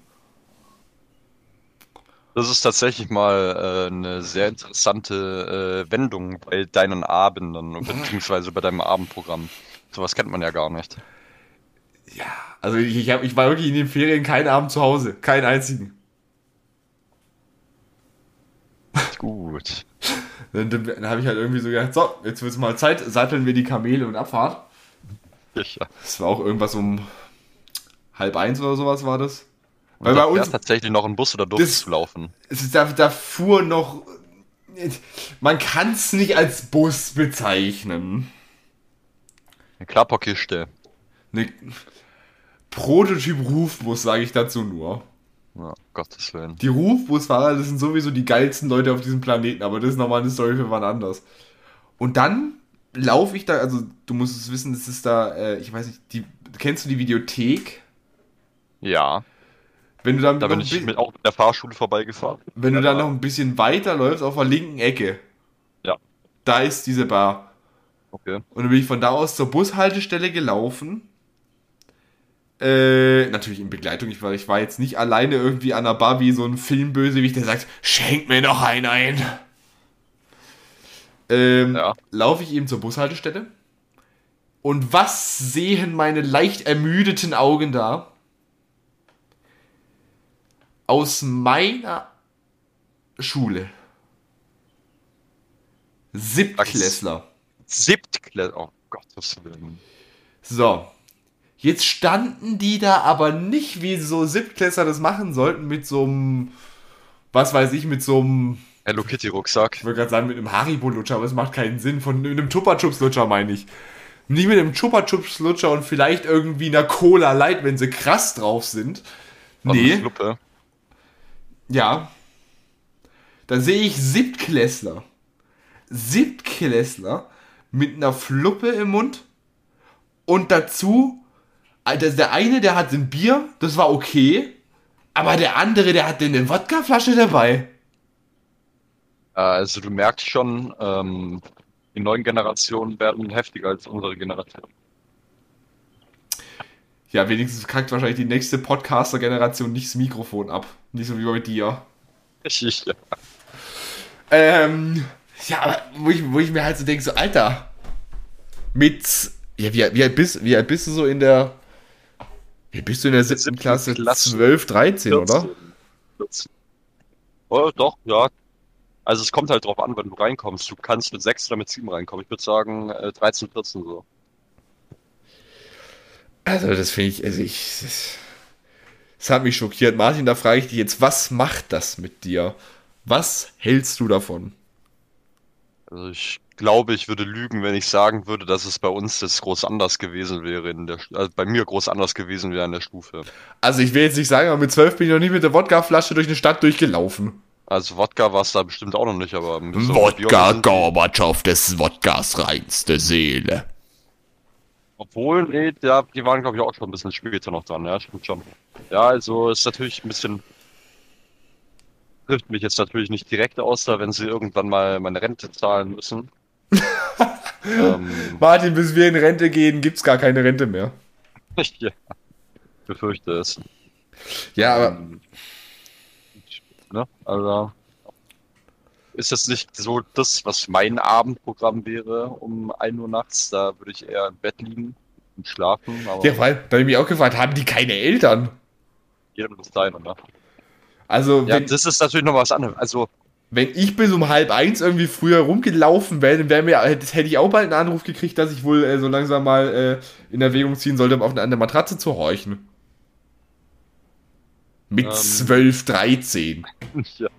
Das ist tatsächlich mal äh, eine sehr interessante äh, Wendung bei deinen Abenden, beziehungsweise bei deinem Abendprogramm. Sowas kennt man ja gar nicht. Ja, also ich, ich, hab, ich war wirklich in den Ferien keinen Abend zu Hause. Keinen einzigen. Gut. Dann, dann, habe ich halt irgendwie so gedacht, so, jetzt wird es mal Zeit, satteln wir die Kamele und Abfahrt. Ja. Das war auch irgendwas um halb eins oder sowas war das. Und Weil da bei uns, tatsächlich noch ein Bus oder durchs Das- laufen. es ist, da, da fuhr noch, man kann es nicht als Bus bezeichnen. Eine Klapperkiste. Ne, Prototyp-Rufbus, sage ich dazu nur. Ja, Gottes Willen. Die Rufbusfahrer, das sind sowieso die geilsten Leute auf diesem Planeten, aber das ist nochmal eine Story für wann anders. Und dann laufe ich da, also du musst es wissen, das ist da, äh, ich weiß nicht, die, kennst du die Videothek? Ja, Wenn du dann da bin ich mit, auch mit der Fahrschule vorbeigefahren. Wenn du Ja, dann noch ein bisschen weiter läufst, auf der linken Ecke, Ja, da ist diese Bar. okay. Und dann bin ich von da aus zur Bushaltestelle gelaufen. Äh, natürlich in Begleitung. Ich war, ich war jetzt nicht alleine irgendwie an der Bar wie so ein Filmbösewicht, der sagt, schenk mir noch einen ein. Ähm, Ja. Laufe ich eben zur Bushaltestelle. Und was sehen meine leicht ermüdeten Augen da? Aus meiner Schule. Siebtklässler. Siebtklässler. Oh Gottes Willen. So. Jetzt standen die da aber nicht, wie so Siebtklässler das machen sollten, mit so einem, was weiß ich, mit so einem, Hello Kitty Rucksack. ich würde gerade sagen, mit einem Haribo-Lutscher, aber es macht keinen Sinn. Von mit einem Chupa-Chups-Lutscher meine ich. Nicht mit einem Chupa-Chups-Lutscher und vielleicht irgendwie einer Cola Light, wenn sie krass drauf sind. Und eine Nee, Fluppe. ja. Da sehe ich Siebtklässler. Siebtklässler mit einer Fluppe im Mund und dazu, Alter, der eine, der hat ein Bier, das war okay, aber der andere, der hat eine Wodkaflasche dabei. Äh, Also du merkst schon, ähm, die neuen Generationen werden heftiger als unsere Generation. Ja, wenigstens kackt wahrscheinlich die nächste Podcaster-Generation nicht das Mikrofon ab. Nicht so wie bei dir. Ich, ich, ja. Ähm, ja, aber wo ich, wo ich mir halt so denke, so, Alter, mit, ja, wie, wie, alt bist, wie alt bist du so in der, wie bist du in der siebten Klasse? Klasse. 12, 13, oder? 14. 14. Oh, doch, ja. Also es kommt halt drauf an, wenn du reinkommst. Du kannst mit 6 oder mit 7 reinkommen. Ich würde sagen äh, 13, 14 so. Also, das finde ich, also ich, das, das hat mich schockiert. Martin, da frage ich dich jetzt, was macht das mit dir? Was hältst du davon? Also ich glaube, ich würde lügen, wenn ich sagen würde, dass es bei uns das groß anders gewesen wäre in der, also bei mir groß anders gewesen wäre in der Stufe. Also, ich will jetzt nicht sagen, aber mit 12 bin ich noch nicht mit der Wodkaflasche durch eine Stadt durchgelaufen. Also Wodka war es da bestimmt auch noch nicht, aber Wodka Gorbatschow des Wodkas reinste Seele. Obwohl, nee, ja, die waren glaube ich auch schon ein bisschen später noch dran, ja, stimmt schon. Ja, also ist natürlich ein bisschen trifft mich jetzt natürlich nicht direkt aus, da wenn sie irgendwann mal meine Rente zahlen müssen. ähm, Martin, bis wir in Rente gehen, gibt's gar keine Rente mehr. ja, befürchte es. Ja, aber Ähm, ne? Also ist das nicht so das, was mein Abendprogramm wäre um 1 Uhr nachts? Da würde ich eher im Bett liegen und schlafen, ja, weil, da habe ich mich auch gefragt, haben die keine Eltern? jedem das seine, ne? Also, Ja, das ist natürlich noch was anderes. Also, wenn ich bis um halb eins irgendwie früher rumgelaufen wäre, dann wäre mir, hätte hätte ich auch bald einen Anruf gekriegt, dass ich wohl äh, so langsam mal äh, in Erwägung ziehen sollte, um auf eine andere Matratze zu horchen. Mit Ähm. 12, 13. ja.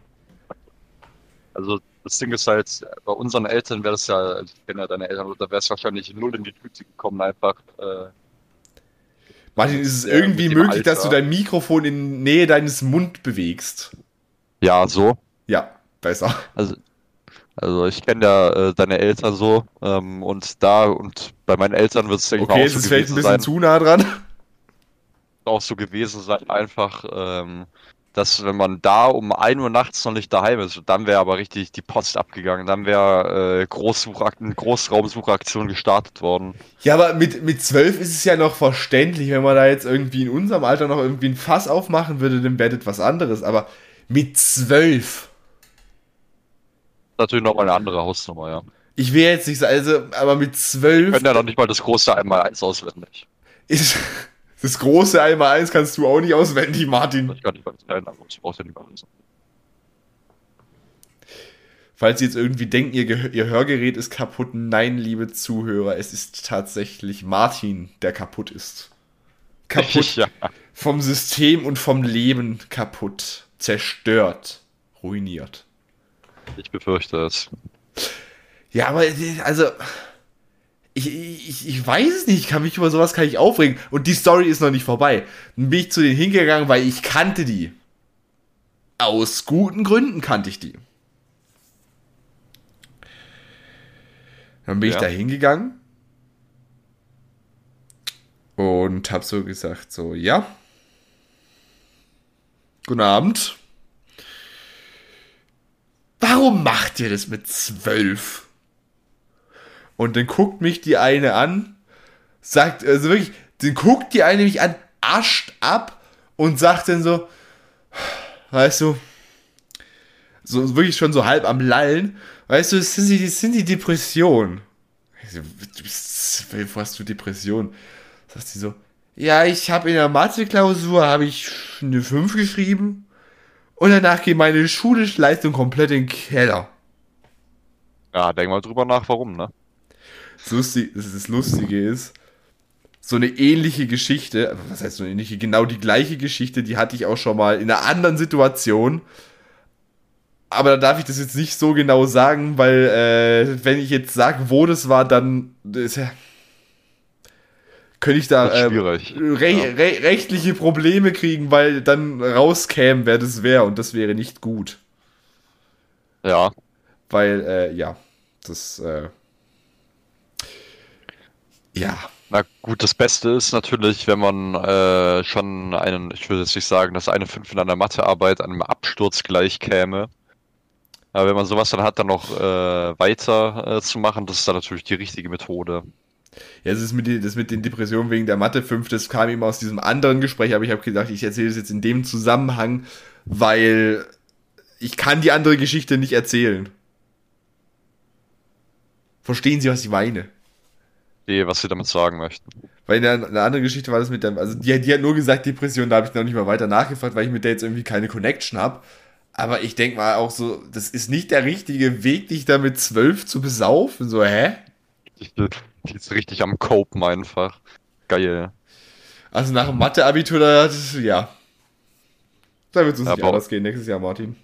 Also das Ding ist halt, bei unseren Eltern wäre das ja, also ich kenne ja deine Eltern, da wäre es wahrscheinlich null in die Tüte gekommen, einfach. Äh, Martin, ist es irgendwie möglich, dass du Alter. dein Mikrofon in Nähe deines Mund bewegst? ja, so. Ja, besser. Also, also ich kenne ja äh, deine Eltern so ähm, und da und bei meinen Eltern wird es denke ich mal Okay, auch so ist vielleicht ein bisschen sein, zu nah dran. auch so gewesen sein, einfach, ähm, dass wenn man da um 1 Uhr nachts noch nicht daheim ist, dann wäre aber richtig die Post abgegangen, dann wäre äh, Großsuchak eine Großraumsuchaktion gestartet worden. Ja, aber mit, mit 12 ist es ja noch verständlich, wenn man da jetzt irgendwie in unserem Alter noch irgendwie ein Fass aufmachen würde, dann wäre das was anderes. Aber mit 12. Natürlich nochmal eine andere Hausnummer, ja. Ich will jetzt nicht sagen, also, aber mit 12 können ja noch nicht mal das große einmal eins auswendig. ist das große einmal eins kannst du auch nicht auswendig, Martin. Ich kann nicht mal das kleine, aber ich brauche ja nicht mal wissen. Falls Sie jetzt irgendwie denken, ihr, ihr Hörgerät ist kaputt, nein, liebe Zuhörer, es ist tatsächlich Martin, der kaputt ist. Kaputt. Ja. Vom System und vom Leben kaputt. Zerstört. Ruiniert. Ich befürchte es. Ja, aber also. Ich, ich, ich weiß es nicht, ich kann mich über sowas kann ich aufregen. Und die Story ist noch nicht vorbei. Dann bin ich zu denen hingegangen, weil ich kannte die. Aus guten Gründen kannte ich die. Dann bin ich Ja. da hingegangen und hab so gesagt, so, ja. Guten Abend. Warum macht ihr das mit zwölf? Und dann guckt mich die eine an, sagt, also wirklich, dann guckt die eine mich an, ascht ab und sagt dann so, weißt du, so wirklich schon so halb am Lallen, weißt du, das sind die, das sind die Depressionen. So, Du bist zwölf, hast du Depression? Sagt sie so, ja, ich habe in der Mathe-Klausur habe ich eine 5 geschrieben und danach geht meine schulische Leistung komplett in den Keller. Ja, denk mal drüber nach, warum, ne? Das, Lustig, das, Lustige ist, so eine ähnliche Geschichte, was heißt so eine ähnliche, genau die gleiche Geschichte, die hatte ich auch schon mal in einer anderen Situation. Aber da darf ich das jetzt nicht so genau sagen, weil äh, wenn ich jetzt sage, wo das war, dann ist ja, könnte ich da äh, re re rechtliche Probleme kriegen, weil dann rauskäme, wer das wäre und das wäre nicht gut. Ja, Weil, äh, ja, das, äh, ja, na gut, das Beste ist natürlich, wenn man äh, schon einen, ich würde jetzt nicht sagen, dass eine 5 in einer Mathearbeit einem Absturz gleich käme. Aber wenn man sowas dann hat, dann noch äh, weiter äh, zu machen, das ist dann natürlich die richtige Methode. Ja, das, ist mit, den- das mit den Depressionen wegen der Mathe 5, das kam eben aus diesem anderen Gespräch, aber ich habe gedacht, ich erzähle es jetzt in dem Zusammenhang, weil ich kann die andere Geschichte nicht erzählen. Verstehen Sie, was ich meine? Die, was sie damit sagen möchten. Weil in der, in der anderen Geschichte war das mit der, also die, die hat nur gesagt Depression, da habe ich noch nicht mal weiter nachgefragt, weil ich mit der jetzt irgendwie keine Connection habe. Aber ich denke mal auch so, das ist nicht der richtige Weg, dich da mit zwölf zu besaufen. So, hä? Die, die ist richtig am Copen einfach. Geil. Also nach dem Mathe-Abitur, da, ja. Da wird es uns Ja, nicht anders gehen nächstes Jahr, Martin.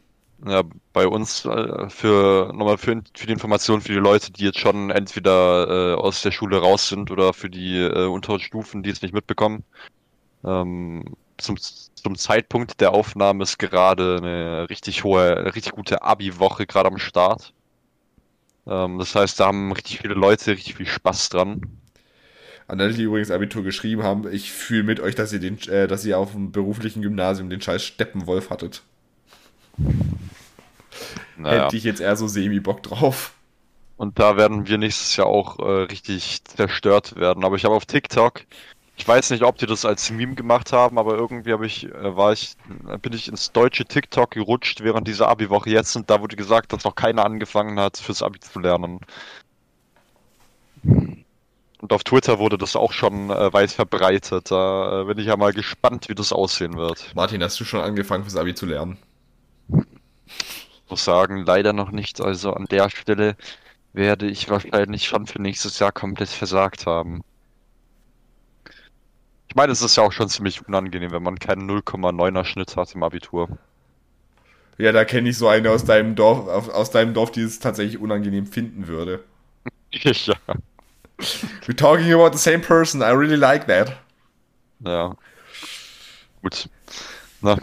Ja, bei uns äh, für nochmal für, für die Information für die Leute, die jetzt schon entweder äh, aus der Schule raus sind oder für die äh, unteren Stufen, die es nicht mitbekommen. Ähm, zum, zum Zeitpunkt der Aufnahme ist gerade eine richtig hohe, richtig gute Abi-Woche gerade am Start. Ähm, das heißt, da haben richtig viele Leute richtig viel Spaß dran. An alle, die übrigens Abitur geschrieben haben, ich fühle mit euch, dass ihr, den, äh, dass ihr auf dem beruflichen Gymnasium den scheiß Steppenwolf hattet. Naja. Hätte ich jetzt eher so semi-Bock drauf. Und da werden wir nächstes Jahr auch äh, richtig zerstört werden. Aber ich habe auf TikTok, ich weiß nicht, ob die das als Meme gemacht haben, aber irgendwie habe ich, äh, war ich, bin ich ins deutsche TikTok gerutscht während dieser Abi-Woche jetzt und da wurde gesagt, dass noch keiner angefangen hat, fürs Abi zu lernen. Und auf Twitter wurde das auch schon äh, weit verbreitet. Da äh, bin ich ja mal gespannt, wie das aussehen wird. Martin, hast du schon angefangen fürs Abi zu lernen? Ich muss sagen, leider noch nicht. Also an der Stelle werde ich wahrscheinlich schon für nächstes Jahr komplett versagt haben. Ich meine, es ist ja auch schon ziemlich unangenehm, wenn man keinen 0,9er Schnitt hat im Abitur. Ja, da kenne ich so eine aus deinem Dorf, aus deinem Dorf, die es tatsächlich unangenehm finden würde. ja. We're talking about the same person. I really like that. Ja. Gut. Na,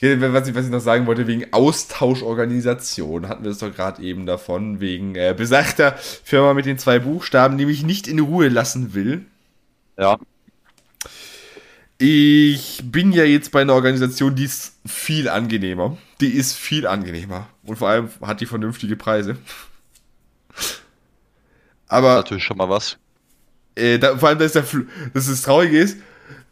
Was ich, was ich noch sagen wollte, wegen Austauschorganisation hatten wir es doch gerade eben davon, wegen äh, besagter Firma mit den zwei Buchstaben, die mich nicht in Ruhe lassen will. ja. Ich bin ja jetzt bei einer Organisation, die ist viel angenehmer. Die ist viel angenehmer. Und vor allem hat die vernünftige Preise. Aber Natürlich schon mal was. äh, da, vor allem, dass, der, dass das Traurige ist,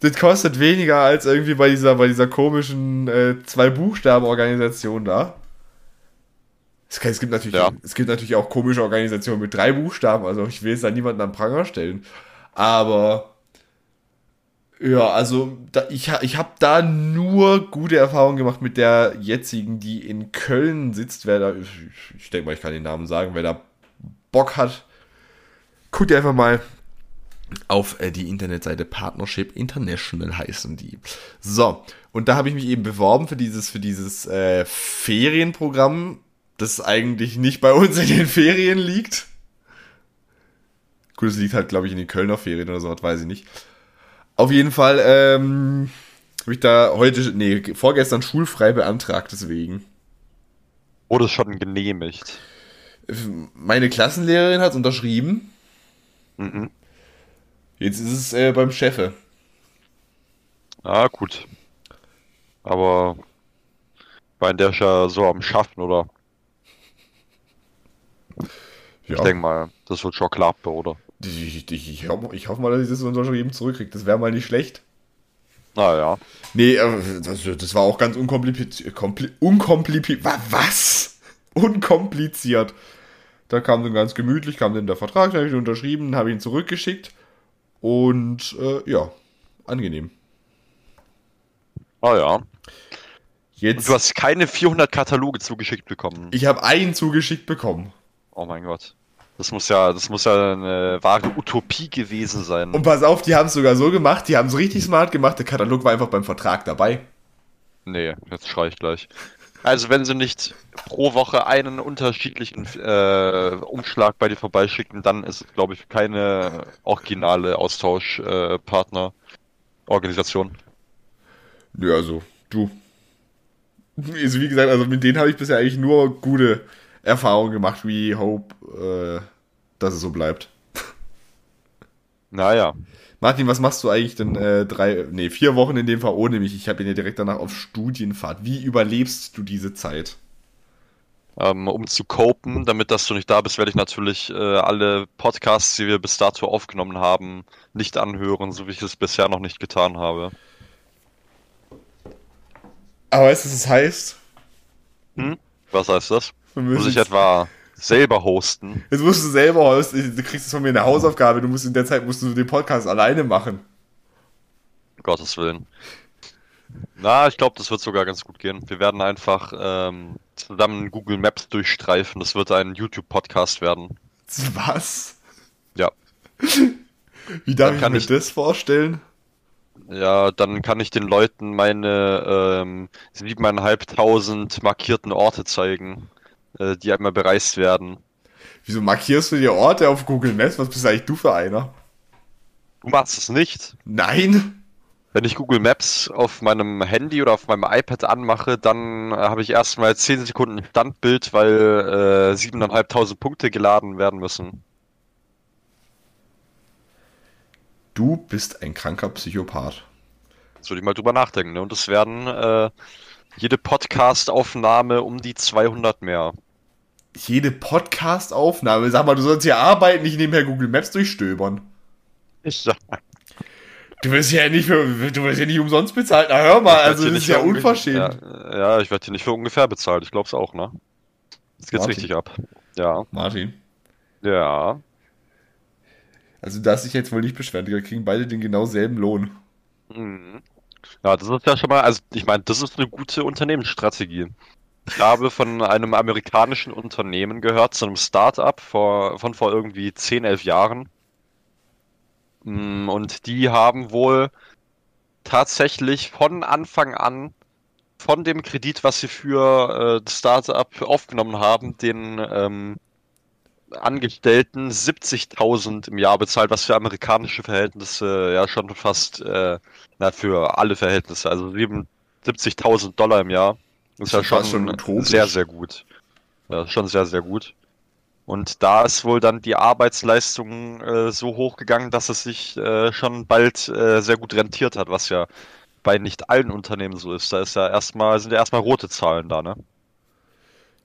das kostet weniger als irgendwie bei dieser, bei dieser komischen äh, Zwei-Buchstaben-Organisation da. Es, kann, es, gibt natürlich, Ja. es gibt natürlich auch komische Organisationen mit drei Buchstaben, also ich will jetzt da niemanden am Pranger stellen. Aber ja, also da, ich, ich habe da nur gute Erfahrungen gemacht mit der jetzigen, die in Köln sitzt. Wer da, ich, ich denke mal, ich kann den Namen sagen, wer da Bock hat, guckt einfach mal auf äh, die Internetseite Partnership International heißen die. So, und da habe ich mich eben beworben für dieses, für dieses äh, Ferienprogramm, das eigentlich nicht bei uns in den Ferien liegt. Gut, es liegt halt, glaube ich, in den Kölner Ferien oder so, das weiß ich nicht. Auf jeden Fall ähm, habe ich da heute, nee, vorgestern schulfrei beantragt, deswegen. Wurde schon genehmigt. Meine Klassenlehrerin hat unterschrieben. Mhm. Jetzt ist es äh, beim Chefe. Ah, gut. Aber war in der ist ja so am Schaffen, oder? Ja. Ich denke mal, das wird schon klappen, oder? Ich, ich, ich, ich, hoffe- mal, dass ich das unterschrieben zurückkriege. Das wäre mal nicht schlecht. Naja. Nee, äh, das, das war auch ganz unkompliziert. Kompli unkompliziert. Wa- Was? Unkompliziert. Da kam dann ganz gemütlich, kam dann der Vertrag, dann habe ich ihn unterschrieben, habe ihn zurückgeschickt. Und äh, ja, angenehm. Ah ja. Und Jetzt, du hast keine 400 Kataloge zugeschickt bekommen. ich habe einen zugeschickt bekommen. Oh mein Gott. Das muss ja, das muss ja eine wahre Utopie gewesen sein. Und pass auf, die haben es sogar so gemacht, die haben es richtig smart gemacht. Der Katalog war einfach beim Vertrag dabei. Nee, jetzt schrei ich gleich. Also wenn sie nicht pro Woche einen unterschiedlichen äh, Umschlag bei dir vorbeischicken, dann ist es, glaube ich, keine originale Austauschpartner. Äh. Nö, also, du. Also, wie gesagt, also mit denen habe ich bisher eigentlich nur gute Erfahrungen gemacht, wie Hope, äh, dass es so bleibt. naja. Martin, was machst du eigentlich denn äh, drei, nee, vier Wochen in dem Fall ohne mich? Ich habe ihn ja direkt danach auf Studienfahrt. Wie überlebst du diese Zeit? Ähm, um zu copen, damit dass du nicht da bist, werde ich natürlich äh, alle Podcasts, die wir bis dato aufgenommen haben, nicht anhören, so wie ich es bisher noch nicht getan habe. Aber weißt du, was das heißt? Was heißt das? Muss ich etwa selber hosten? Jetzt musst du selber, hosten. du kriegst es von mir eine Hausaufgabe, du musst in der Zeit musst du den Podcast alleine machen. Um Gottes Willen. Na, ich glaube, das wird sogar ganz gut gehen. Wir werden einfach ähm, zusammen Google Maps durchstreifen. Das wird ein YouTube-Podcast werden. Was? Ja. Wie darf Dann ich kann mir ich- das vorstellen? Ja, dann kann ich den Leuten meine ähm, 7.500 markierten Orte zeigen, äh, die einmal bereist werden. Wieso markierst du dir Orte auf Google Maps? Was bist eigentlich du für einer? Du machst es nicht. Nein? Wenn ich Google Maps auf meinem Handy oder auf meinem iPad anmache, dann äh, habe ich erstmal 10 Sekunden Standbild, weil äh, 7.500 Punkte geladen werden müssen. Du bist ein kranker Psychopath. Jetzt würde ich mal drüber nachdenken. Ne? Und es werden äh, jede Podcast-Aufnahme um die 200 mehr. Jede Podcast-Aufnahme, sag mal, du sollst hier arbeiten, nicht nebenher Google Maps durchstöbern. Ich, Du wirst ja nicht für, du wirst ja nicht umsonst bezahlt. Na hör mal, also das ist ja unverschämt. Ja, ja, ich werde hier nicht für ungefähr bezahlt. Ich glaube es auch, ne? Jetzt geht's Martin. richtig ab. Ja, Martin, ja. also du darfst dich jetzt wohl nicht beschweren, wir kriegen beide den genau selben Lohn. Mhm. Ja, das ist ja schon mal, also ich meine, das ist eine gute Unternehmensstrategie. Ich habe von einem amerikanischen Unternehmen gehört, zu einem Start-up von vor irgendwie 10, 11 Jahren. Mm, Und die haben wohl tatsächlich von Anfang an von dem Kredit, was sie für äh, das Startup aufgenommen haben, den ähm, Angestellten 70.000 im Jahr bezahlt, was für amerikanische Verhältnisse ja schon fast, äh, na, für alle Verhältnisse, also 70.000 Dollar im Jahr. Das ist ja schon, schon sehr, sehr gut. Ja, schon sehr, sehr gut. Und da ist wohl dann die Arbeitsleistung äh, so hoch gegangen, dass es sich äh, schon bald äh, sehr gut rentiert hat, was ja bei nicht allen Unternehmen so ist. Da ist ja erstmal, sind ja erstmal rote Zahlen da, ne?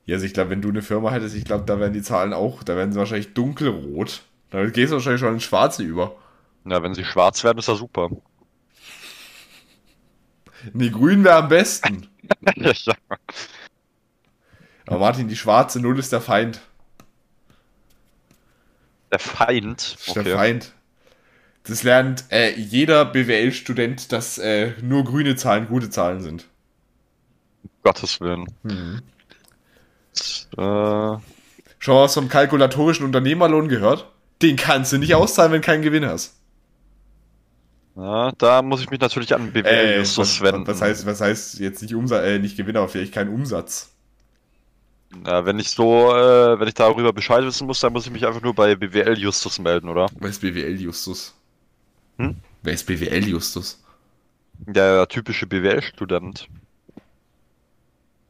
Ja, also ich glaube, wenn du eine Firma hättest, ich glaube, da werden die Zahlen auch, da werden sie wahrscheinlich dunkelrot. Da gehst du wahrscheinlich schon ins Schwarze über. Ja, wenn sie schwarz werden, ist ja super. Nee, grün wäre am besten. Aber Martin, die schwarze Null ist der Feind. Der Feind? Okay. Der Feind. Das lernt äh, jeder BWL-Student, dass äh, nur grüne Zahlen gute Zahlen sind. Um Gottes Willen. Mhm. Äh... Schon mal was vom kalkulatorischen Unternehmerlohn gehört? Den kannst du nicht auszahlen, wenn du keinen Gewinn hast. Ja, da muss ich mich natürlich an BWL-Justus äh, wenden. Was heißt, was heißt jetzt nicht Umsatz, äh, nicht Gewinn, aber vielleicht kein Umsatz? Ja, wenn ich so, äh, wenn ich darüber Bescheid wissen muss, dann muss ich mich einfach nur bei BWL-Justus melden, oder? Wer ist BWL-Justus? Hm? Wer ist BWL-Justus? Der, der typische BWL-Student.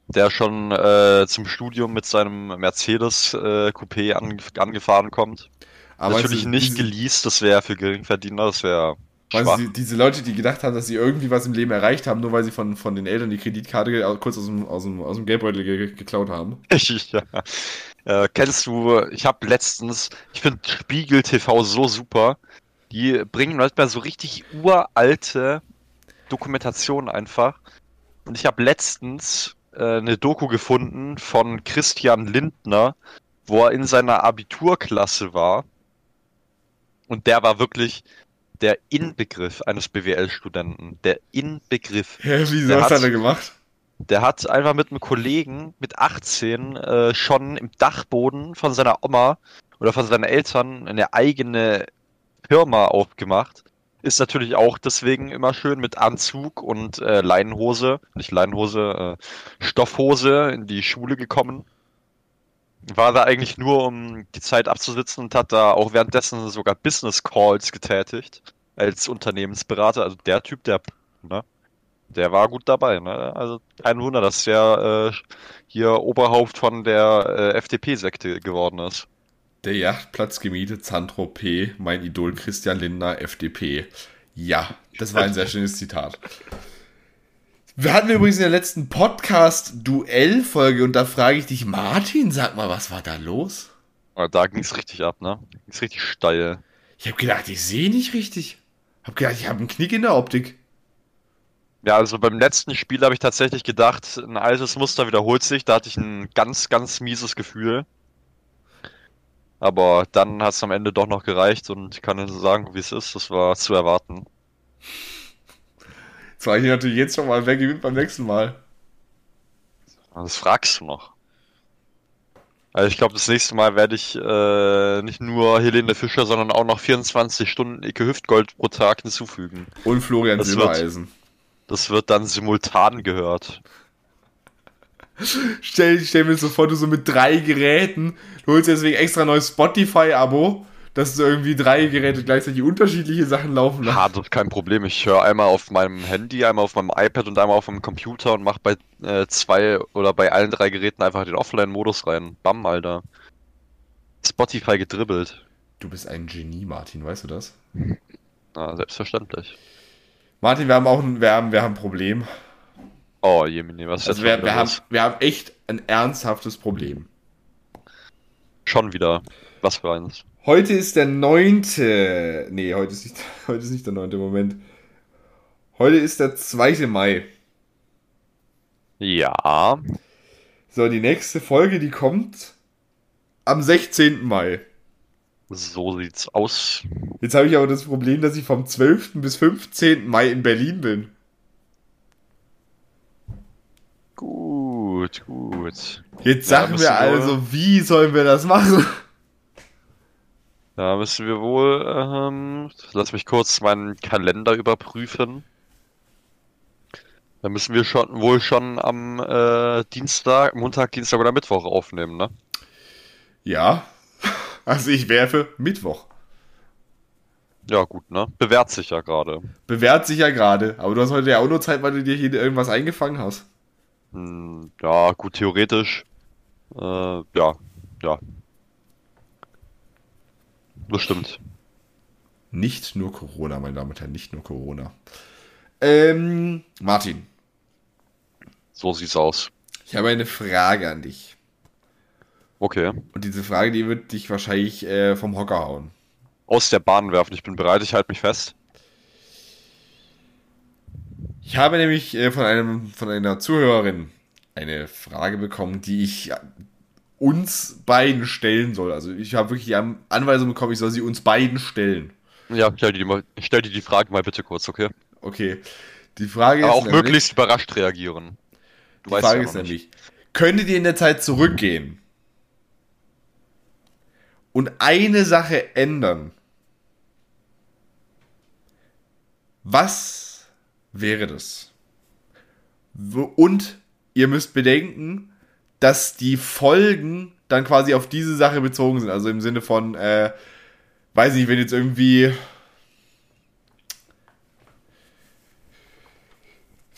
Der schon äh, zum Studium mit seinem Mercedes äh, Coupé ange angefahren kommt. Aber Natürlich nicht geleast, das wäre für Geringverdiener, das wäre also die, diese Leute, die gedacht haben, dass sie irgendwie was im Leben erreicht haben, nur weil sie von, von den Eltern die Kreditkarte kurz aus dem, aus dem, aus dem Geldbeutel ge geklaut haben. ja. Äh, kennst du, ich habe letztens, ich finde Spiegel TV so super. Die bringen manchmal so richtig uralte Dokumentationen einfach. Und ich habe letztens äh, eine Doku gefunden von Christian Lindner, wo er in seiner Abiturklasse war. Und der war wirklich, der Inbegriff eines BWL-Studenten. Der Inbegriff. Hä, wie der was hat, er gemacht? Der hat einfach mit einem Kollegen mit 18 äh, schon im Dachboden von seiner Oma oder von seinen Eltern eine eigene Firma aufgemacht. Ist natürlich auch deswegen immer schön mit Anzug und äh, Leinenhose, nicht Leinenhose, äh, Stoffhose in die Schule gekommen war da eigentlich nur, um die Zeit abzusitzen und hat da auch währenddessen sogar Business Calls getätigt als Unternehmensberater. Also der Typ, der, ne, der war gut dabei. Ne? Also kein Wunder, dass der äh, hier Oberhaupt von der äh, FDP-Sekte geworden ist. Der Yachtplatz gemietet Saint-Tropez, mein Idol Christian Lindner, FDP. Ja, das war ein sehr schönes Zitat. Wir hatten übrigens in der letzten Podcast-Duell-Folge und da frage ich dich, Martin, sag mal, was war da los? Da ging es richtig ab, ne? Ging es richtig steil. Ich habe gedacht, ich sehe nicht richtig. Hab gedacht, ich habe einen Knick in der Optik. Ja, also beim letzten Spiel habe ich tatsächlich gedacht, ein altes Muster wiederholt sich. Da hatte ich ein ganz, ganz mieses Gefühl. Aber dann hat es am Ende doch noch gereicht und ich kann Ihnen sagen, wie es ist. Das war zu erwarten. Zeichne ich natürlich jetzt schon mal, wer gewinnt beim nächsten Mal. Das fragst du noch. Also ich glaube, das nächste Mal werde ich äh, nicht nur Helene Fischer, sondern auch noch 24 Stunden Icke Hüftgold pro Tag hinzufügen. Und Florian das Silbereisen. Wird, das wird dann simultan gehört. stell, stell mir so vor, du so mit drei Geräten, du holst deswegen extra neues Spotify-Abo dass du irgendwie drei Geräte gleichzeitig unterschiedliche Sachen laufen lassen. Ja, das ist kein Problem. Ich höre einmal auf meinem Handy, einmal auf meinem iPad und einmal auf meinem Computer und mache bei äh, zwei oder bei allen drei Geräten einfach den Offline-Modus rein. Bam, Alter. Spotify gedribbelt. Du bist ein Genie, Martin, weißt du das? Na, selbstverständlich. Martin, wir haben auch ein, wir haben, wir haben ein Problem. Oh, Jemini, was ist also wir, wir, haben, wir haben echt ein ernsthaftes Problem. Schon wieder. Was für eins? Heute ist der 9. Nee, heute ist nicht, heute ist nicht der 9. Moment. Heute ist der 2. Mai. Ja. So, die nächste Folge, die kommt am 16. Mai. So sieht's aus. Jetzt habe ich aber das Problem, dass ich vom 12. bis 15. Mai in Berlin bin. Gut, gut. Jetzt sagen ja, wir also, wie sollen wir das machen? Da müssen wir wohl, ähm, lass mich kurz meinen Kalender überprüfen. Dann müssen wir schon wohl schon am äh, Dienstag, Montag, Dienstag oder Mittwoch aufnehmen, ne? Ja. Also ich werfe Mittwoch. Ja, gut, ne? Bewährt sich ja gerade. Bewährt sich ja gerade. Aber du hast heute ja auch nur Zeit, weil du dir hier irgendwas eingefangen hast. Hm, ja, gut, theoretisch. Äh, ja, ja. Bestimmt. Nicht nur Corona, meine Damen und Herren, nicht nur Corona. Ähm, Martin, So sieht's aus. ich habe eine Frage an dich. Okay. Und diese Frage, die wird dich wahrscheinlich äh, vom Hocker hauen. Aus der Bahn werfen. Ich bin bereit, ich halte mich fest. Ich habe nämlich äh, von einem von einer Zuhörerin eine Frage bekommen, die ich uns beiden stellen soll. Also ich habe wirklich die An- Anweisung bekommen, ich soll sie uns beiden stellen. Ja, stell dir die, mal, stell dir die Frage mal bitte kurz, okay? Okay. Die Frage Aber ist auch nämlich, möglichst überrascht reagieren. Du die Frage ja ist nicht. nämlich, könntet ihr in der Zeit zurückgehen und eine Sache ändern? Was wäre das? Und ihr müsst bedenken, dass die Folgen dann quasi auf diese Sache bezogen sind. Also im Sinne von, äh, weiß nicht, wenn jetzt irgendwie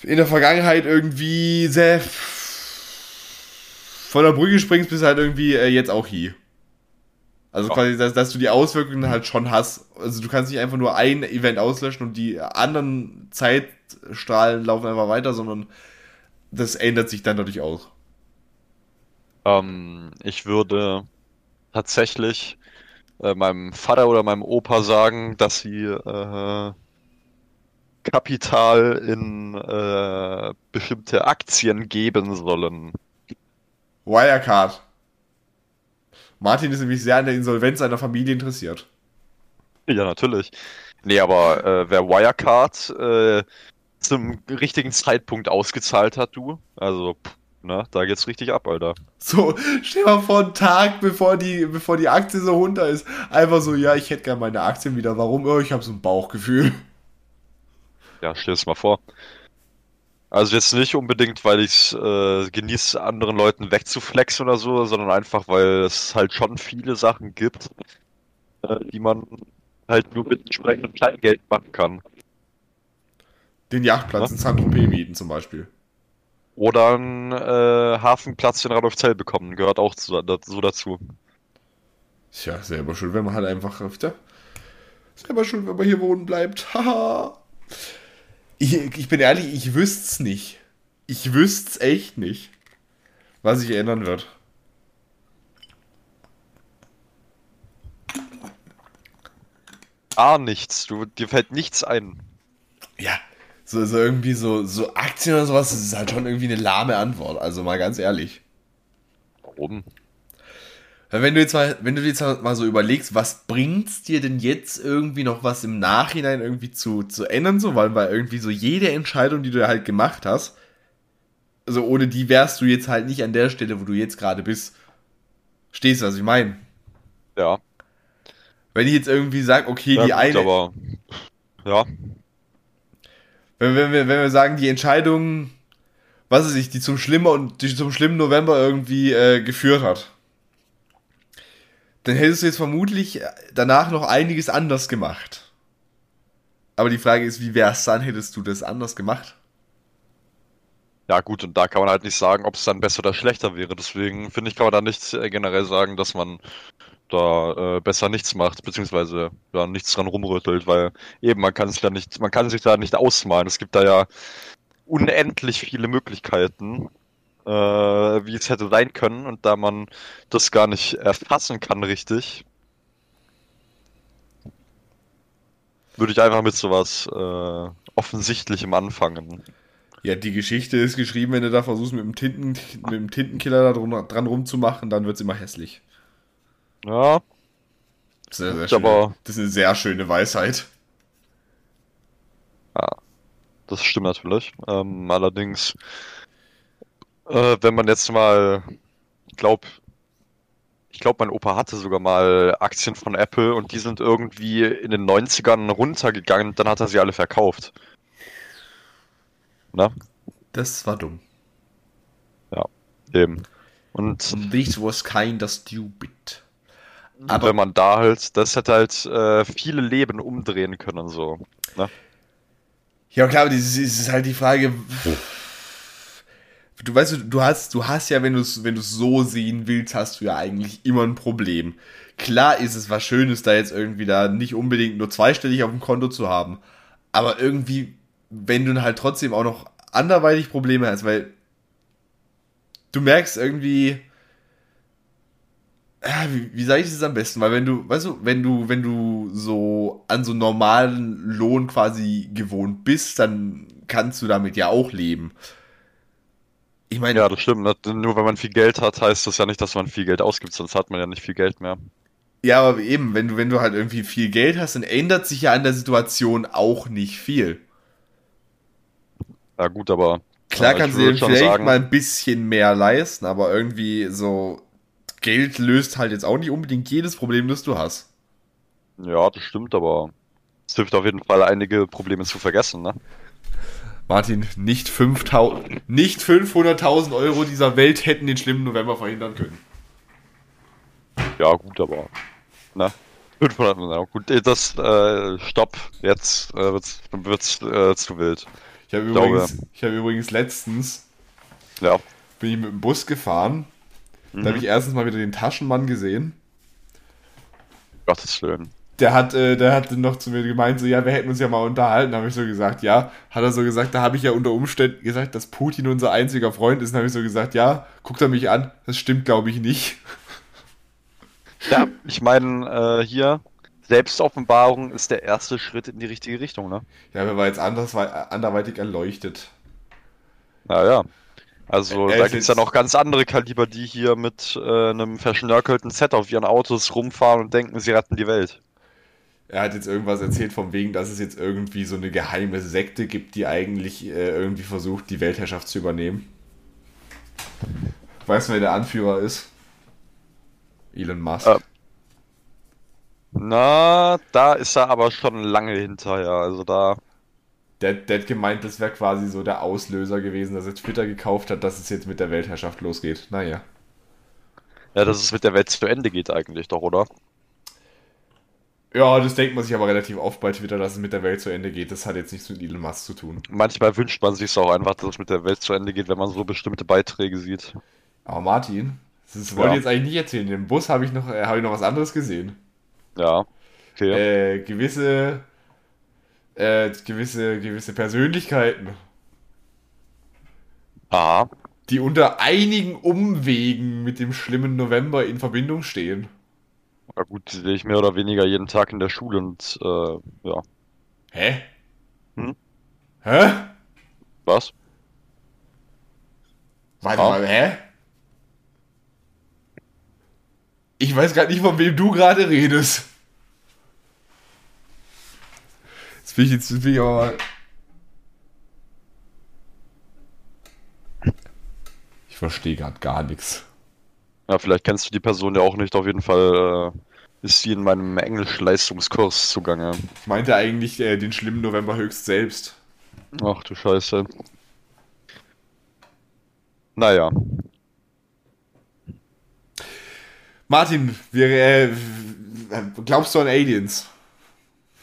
in der Vergangenheit irgendwie sehr von der Brücke springst, bis halt irgendwie äh, jetzt auch hier. Also Ja. quasi, dass, dass du die Auswirkungen halt schon hast. Also du kannst nicht einfach nur ein Event auslöschen und die anderen Zeitstrahlen laufen einfach weiter, sondern das ändert sich dann dadurch auch. Ähm, ich würde tatsächlich äh, meinem Vater oder meinem Opa sagen, dass sie äh, Kapital in äh, bestimmte Aktien geben sollen. Wirecard. Martin ist nämlich sehr an der Insolvenz seiner Familie interessiert. Ja, natürlich. Nee, aber äh, wer Wirecard äh, zum richtigen Zeitpunkt ausgezahlt hat, du, also, pff, ne, da geht's richtig ab, Alter. So, stell mal vor, einen Tag bevor die, bevor die Aktie so runter ist, einfach so, ja, ich hätte gerne meine Aktien wieder. Warum? Oh, ich habe so ein Bauchgefühl. Ja, stell es mal vor. Also jetzt nicht unbedingt, weil ich äh, genieße, anderen Leuten wegzuflexen oder so, sondern einfach, weil es halt schon viele Sachen gibt, äh, die man halt nur mit entsprechendem Kleingeld machen kann. Den Yachtplatz in Saint-Tropez mieten zum Beispiel. Oder einen äh, Hafenplatz in Radolfzell bekommen, gehört auch zu, da, so dazu. Tja, selber schuld, wenn man halt einfach öfter. Selber schuld, wenn man hier wohnen bleibt. Haha. ich, ich bin ehrlich, ich wüsste's nicht. Ich wüsste's echt nicht, was sich ändern wird. Ah, nichts. Du, dir fällt nichts ein. Ja, so, so irgendwie so, so Aktien oder sowas, das ist halt schon irgendwie eine lahme Antwort. Also mal ganz ehrlich. Warum? Wenn du jetzt mal, wenn du jetzt mal so überlegst, was bringt's dir denn jetzt irgendwie noch was im Nachhinein irgendwie zu, zu ändern, so, weil, weil irgendwie so jede Entscheidung, die du halt gemacht hast, also ohne die wärst du jetzt halt nicht an der Stelle, wo du jetzt gerade bist. Stehst du, was ich meine? Ja. Wenn ich jetzt irgendwie sage, okay, Ja, die gut, eine, aber ja, wenn, wenn, wir, wenn wir sagen, die Entscheidung, was weiß ich, die zum schlimmen und die zum schlimmen November irgendwie äh, geführt hat, dann hättest du jetzt vermutlich danach noch einiges anders gemacht. Aber die Frage ist, wie wär's dann, hättest du das anders gemacht? ja gut, und da kann man halt nicht sagen, ob es dann besser oder schlechter wäre. Deswegen finde ich, kann man da nicht äh, generell sagen, dass man da äh, besser nichts macht, beziehungsweise ja, nichts dran rumrüttelt, weil eben man kann sich da nicht, man kann sich da nicht ausmalen. Es gibt da ja unendlich viele Möglichkeiten, äh, wie es hätte sein können, und da man das gar nicht erfassen kann richtig, würde ich einfach mit sowas äh, Offensichtlichem anfangen. Ja, die Geschichte ist geschrieben, wenn du da versuchst, mit dem, Tinten, mit dem Tintenkiller da dran rumzumachen, dann wird's immer hässlich. Ja, Das ist, eine sehr schöne, aber- das ist eine sehr schöne Weisheit. Das stimmt natürlich. Ähm, allerdings, äh, wenn man jetzt mal, ich glaube, ich glaube, mein Opa hatte sogar mal Aktien von Apple und die sind irgendwie in den 90ern runtergegangen dann hat er sie alle verkauft. Na? Das war dumm. Eben. Und This was kinda stupid. Aber wenn man da halt, das hätte halt äh, viele Leben umdrehen können, so. Ne? Ja, klar, aber das ist, halt die Frage. Du weißt, du, hast, du hast ja, wenn du es wenn du's so sehen willst, hast du ja eigentlich immer ein Problem. Klar ist es was Schönes, da jetzt irgendwie da nicht unbedingt nur zweistellig auf dem Konto zu haben. Aber irgendwie, wenn du halt trotzdem auch noch anderweitig Probleme hast, weil du merkst irgendwie, wie, wie sage ich das am besten? Weil wenn du, weißt du, wenn du, wenn du so an so normalen Lohn quasi gewohnt bist, dann kannst du damit ja auch leben. Ich meine, Ja, das stimmt. Ne? Nur wenn man viel Geld hat, heißt das ja nicht, dass man viel Geld ausgibt, sonst hat man ja nicht viel Geld mehr. ja, aber eben, wenn du, wenn du halt irgendwie viel Geld hast, dann ändert sich ja an der Situation auch nicht viel. Ja, gut, aber Klar ja, kannst ich du dir vielleicht sagen, mal ein bisschen mehr leisten, aber irgendwie so Geld löst halt jetzt auch nicht unbedingt jedes Problem, das du hast. Ja, das stimmt, aber es hilft auf jeden Fall, einige Probleme zu vergessen, ne? Martin, nicht 5000, nicht 500.000 Euro dieser Welt hätten den schlimmen November verhindern können. Ja, gut, aber. Ne? 500, na gut, das, äh, stopp, jetzt äh, wird's, wird's äh, zu wild. Ich habe übrigens, ich habe übrigens letztens Ja, bin ich mit dem Bus gefahren. Mhm. Da habe ich erstens mal wieder den Taschenmann gesehen. Gottes Willen. Der hat, äh, der hat noch zu mir gemeint, so, ja, wir hätten uns ja mal unterhalten. Da habe ich so gesagt, ja. Hat er so gesagt, da habe ich ja unter Umständen gesagt, dass Putin unser einziger Freund ist. Dann habe ich so gesagt, ja, guckt er mich an. Das stimmt, glaube ich, nicht. Ja, ich meine, äh, hier, Selbstoffenbarung ist der erste Schritt in die richtige Richtung, ne? Ja, wer war jetzt anders, war anderweitig erleuchtet. Naja. Also, Er da ist gibt's ja noch ganz andere Kaliber, die hier mit äh, einem verschnörkelten Set auf ihren Autos rumfahren und denken, sie retten die Welt. Er hat jetzt irgendwas erzählt von wegen, dass es jetzt irgendwie so eine geheime Sekte gibt, die eigentlich äh, irgendwie versucht, die Weltherrschaft zu übernehmen. Weißt du, wer der Anführer ist? Elon Musk. Äh, Na, da ist er aber schon lange hinterher. Also da, Der, der hat gemeint, das wäre quasi so der Auslöser gewesen, dass er Twitter gekauft hat, dass es jetzt mit der Weltherrschaft losgeht. Naja. ja, dass es mit der Welt zu Ende geht eigentlich doch, oder? Ja, das denkt man sich aber relativ oft bei Twitter, dass es mit der Welt zu Ende geht. Das hat jetzt nichts mit Elon Musk zu tun. Manchmal wünscht man sich auch einfach, dass es mit der Welt zu Ende geht, wenn man so bestimmte Beiträge sieht. Aber Martin, das wollte Ja. ich jetzt eigentlich nicht erzählen. Im Bus habe ich, noch, äh, habe ich noch was anderes gesehen. Ja, okay. äh, gewisse, äh, gewisse, gewisse Persönlichkeiten, Aha. die unter einigen Umwegen mit dem schlimmen November in Verbindung stehen. Na gut, die sehe ich mehr oder weniger jeden Tag in der Schule und äh, ja. Hä? Hm? Hä? Was? Warte Ah. mal, hä? Ich weiß gerade nicht, von wem du gerade redest. Jetzt bin ich jetzt bin ich aber mal. Ich verstehe gerade gar nichts. Ja, vielleicht kennst du die Person ja auch nicht. Auf jeden Fall äh, ist sie in meinem Englisch-Leistungskurs zugange. Ich meinte eigentlich äh, den schlimmen November höchst selbst. Ach du Scheiße. Naja. Martin, wir, äh, glaubst du an Aliens?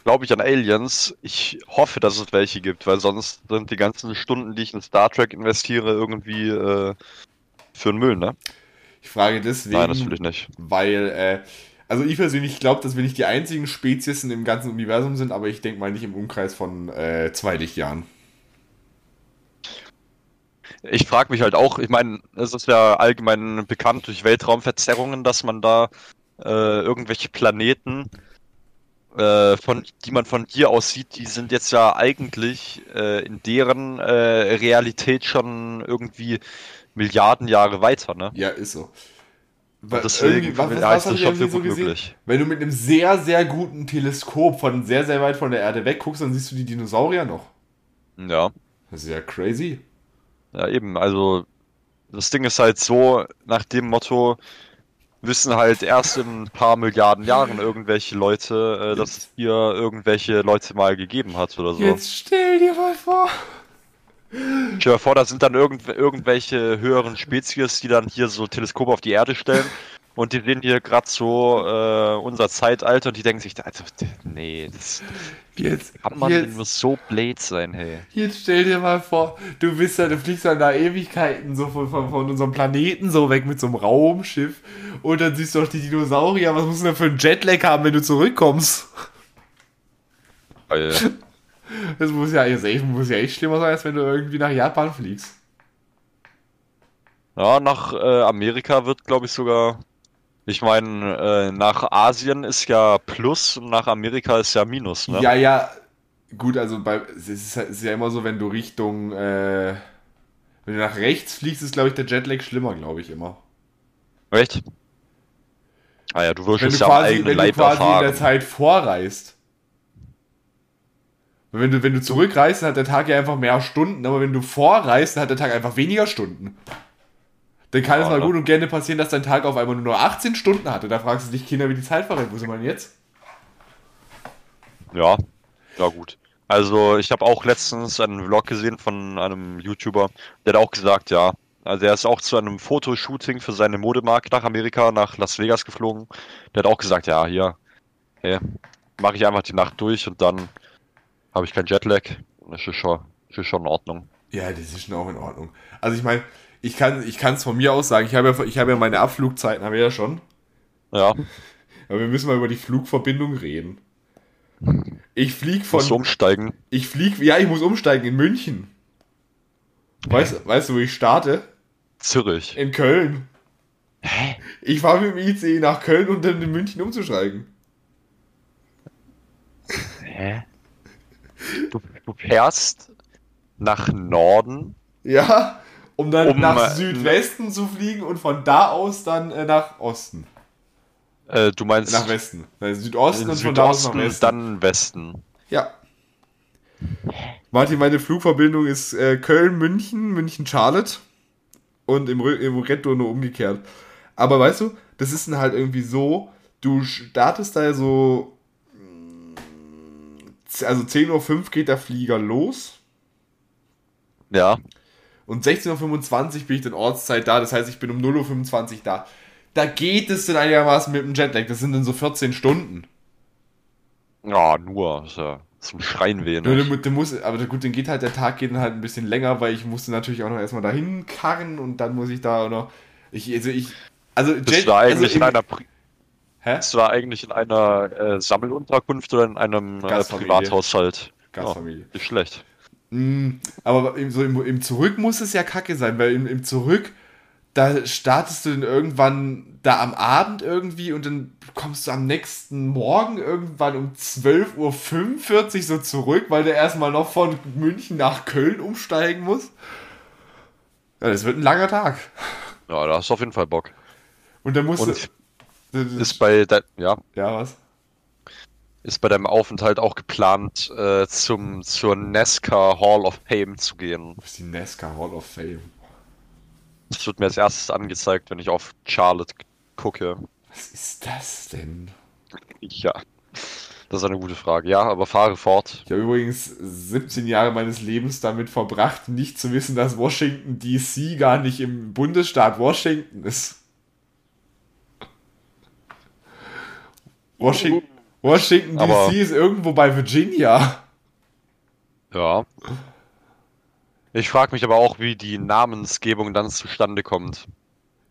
Glaube ich an Aliens? Ich hoffe, dass es welche gibt, weil sonst sind die ganzen Stunden, die ich in Star Trek investiere, irgendwie äh, für den Müll, ne? Ich frage deswegen, Nein, natürlich nicht. weil, äh, also ich persönlich glaube, dass wir nicht die einzigen Speziesen im ganzen Universum sind, aber ich denke mal nicht im Umkreis von äh, zwei Lichtjahren. Ich frage mich halt auch, ich meine, es ist ja allgemein bekannt durch Weltraumverzerrungen, dass man da äh, irgendwelche Planeten, äh, von, die man von hier aus sieht, die sind jetzt ja eigentlich äh, in deren äh, Realität schon irgendwie Milliarden Jahre weiter, ne? Ja, ist so. Weil Deswegen was, was, ja, was das schon für so gesehen? möglich. Wenn du mit einem sehr, sehr guten Teleskop von sehr, sehr weit von der Erde wegguckst, dann siehst du die Dinosaurier noch. Ja. Das ist ja crazy. Ja, eben, also das Ding ist halt so, nach dem Motto, wissen halt erst in ein paar Milliarden Jahren irgendwelche Leute, äh, dass es hier irgendwelche Leute mal gegeben hat oder so. Jetzt stell dir mal vor. Stell dir vor, da sind dann irgendw irgendwelche höheren Spezies, die dann hier so Teleskope auf die Erde stellen und die sehen hier gerade so äh, unser Zeitalter und die denken sich, also, nee, das Jetzt, kann man jetzt, nur so blöd sein, hey. jetzt stell dir mal vor, du bist da, du fliegst dann da Ewigkeiten so von, von, von unserem Planeten so weg mit so einem Raumschiff und dann siehst du doch die Dinosaurier. Was musst du denn für einen Jetlag haben, wenn du zurückkommst? Weil, Das muss ja, jetzt echt, muss ja echt schlimmer sein, als wenn du irgendwie nach Japan fliegst. ja, nach äh, Amerika wird, glaube ich, sogar. Ich meine, äh, nach Asien ist ja Plus und nach Amerika ist ja Minus, ne? Ja, ja, gut, also bei, es ist, es ist ja immer so, wenn du Richtung, äh, wenn du nach rechts fliegst, ist, glaube ich, der Jetlag schlimmer, glaube ich, immer. Echt? Ah ja, du wirst Wenn es du ja quasi, wenn du Leib quasi in der erfahren. Zeit vorreist. Wenn du, wenn du zurückreist, dann hat der Tag ja einfach mehr Stunden, aber wenn du vorreist, dann hat der Tag einfach weniger Stunden. Dann kann es Ja, mal ne? gut und gerne passieren, dass dein Tag auf einmal nur noch 18 Stunden hatte. Da fragst du dich, Kinder, wie die Zeit verrennt. Wo sind wir denn jetzt? Ja, ja gut. Also ich habe auch letztens einen Vlog gesehen von einem YouTuber, der hat auch gesagt, ja, also er ist auch zu einem Fotoshooting für seine Modemarke nach Amerika, nach Las Vegas geflogen. Der hat auch gesagt, ja, hier, hey, mache ich einfach die Nacht durch und dann habe ich keinen Jetlag. Das ist schon, das ist schon in Ordnung. Ja, das ist schon auch in Ordnung. Also ich meine, ich kann ich es von mir aus sagen, ich habe ja, ich habe ja meine Abflugzeiten, habe ich ja schon. Ja, Aber wir müssen mal über die Flugverbindung reden. Ich flieg musst du von. umsteigen. Ich flieg. Ja, ich muss umsteigen in München. Weißt, weißt du, wo ich starte? Zürich. In Köln. Hä? Ich fahre mit dem ICE nach Köln, um dann in München umzusteigen. Hä? Du, du fährst nach Norden Ja, um dann Um, nach äh, Südwesten zu fliegen und von da aus dann äh, nach Osten. Äh, du meinst Nach Westen. Nein, Südosten und von da aus nach Westen. dann Westen. Ja. Martin, meine Flugverbindung ist äh, Köln-München, München-Charlotte und im, im Retour nur umgekehrt. Aber weißt du, das ist dann halt irgendwie so, du startest da so, mm, also 10.05 Uhr geht der Flieger los Ja. Und 16.25 Uhr bin ich dann Ortszeit da, das heißt, ich bin um 0.25 Uhr da. Da geht es dann einigermaßen mit dem Jetlag, das sind dann so 14 Stunden. Ja, nur. Ja zum Schreien weh, Nur, ne? du, du musst, aber gut, dann geht halt der Tag geht dann halt ein bisschen länger, weil ich musste natürlich auch noch erstmal dahin karren und dann muss ich da auch noch. Ich, also ich. Also Bist du da eigentlich in also einer, Pri- Hä? bist du da eigentlich in einer äh, Sammelunterkunft oder in einem äh. Privathaushalt? Gastfamilie. Ja, nicht schlecht. Mm, aber im, so im, im Zurück muss es ja kacke sein, weil im, im Zurück, da startest du dann irgendwann da am Abend irgendwie und dann kommst du am nächsten Morgen irgendwann um 12.45 Uhr so zurück, weil du erstmal noch von München nach Köln umsteigen musst. Ja, das wird ein langer Tag. Ja, da hast du auf jeden Fall Bock. Und dann musst Und du. ist bei, de ja, Ja, was? Ist bei deinem Aufenthalt auch geplant, äh, zum, zur NASCAR Hall of Fame zu gehen. Was ist die NASCAR Hall of Fame? Das wird mir als erstes angezeigt, wenn ich auf Charlotte gucke. Was ist das denn? Ja, das ist eine gute Frage. Ja, aber fahre fort. Ich habe übrigens 17 Jahre meines Lebens damit verbracht, nicht zu wissen, dass Washington DC gar nicht im Bundesstaat Washington ist. Washington, Washington DC ist irgendwo bei Virginia. Ja. Ich frage mich aber auch, wie die Namensgebung dann zustande kommt.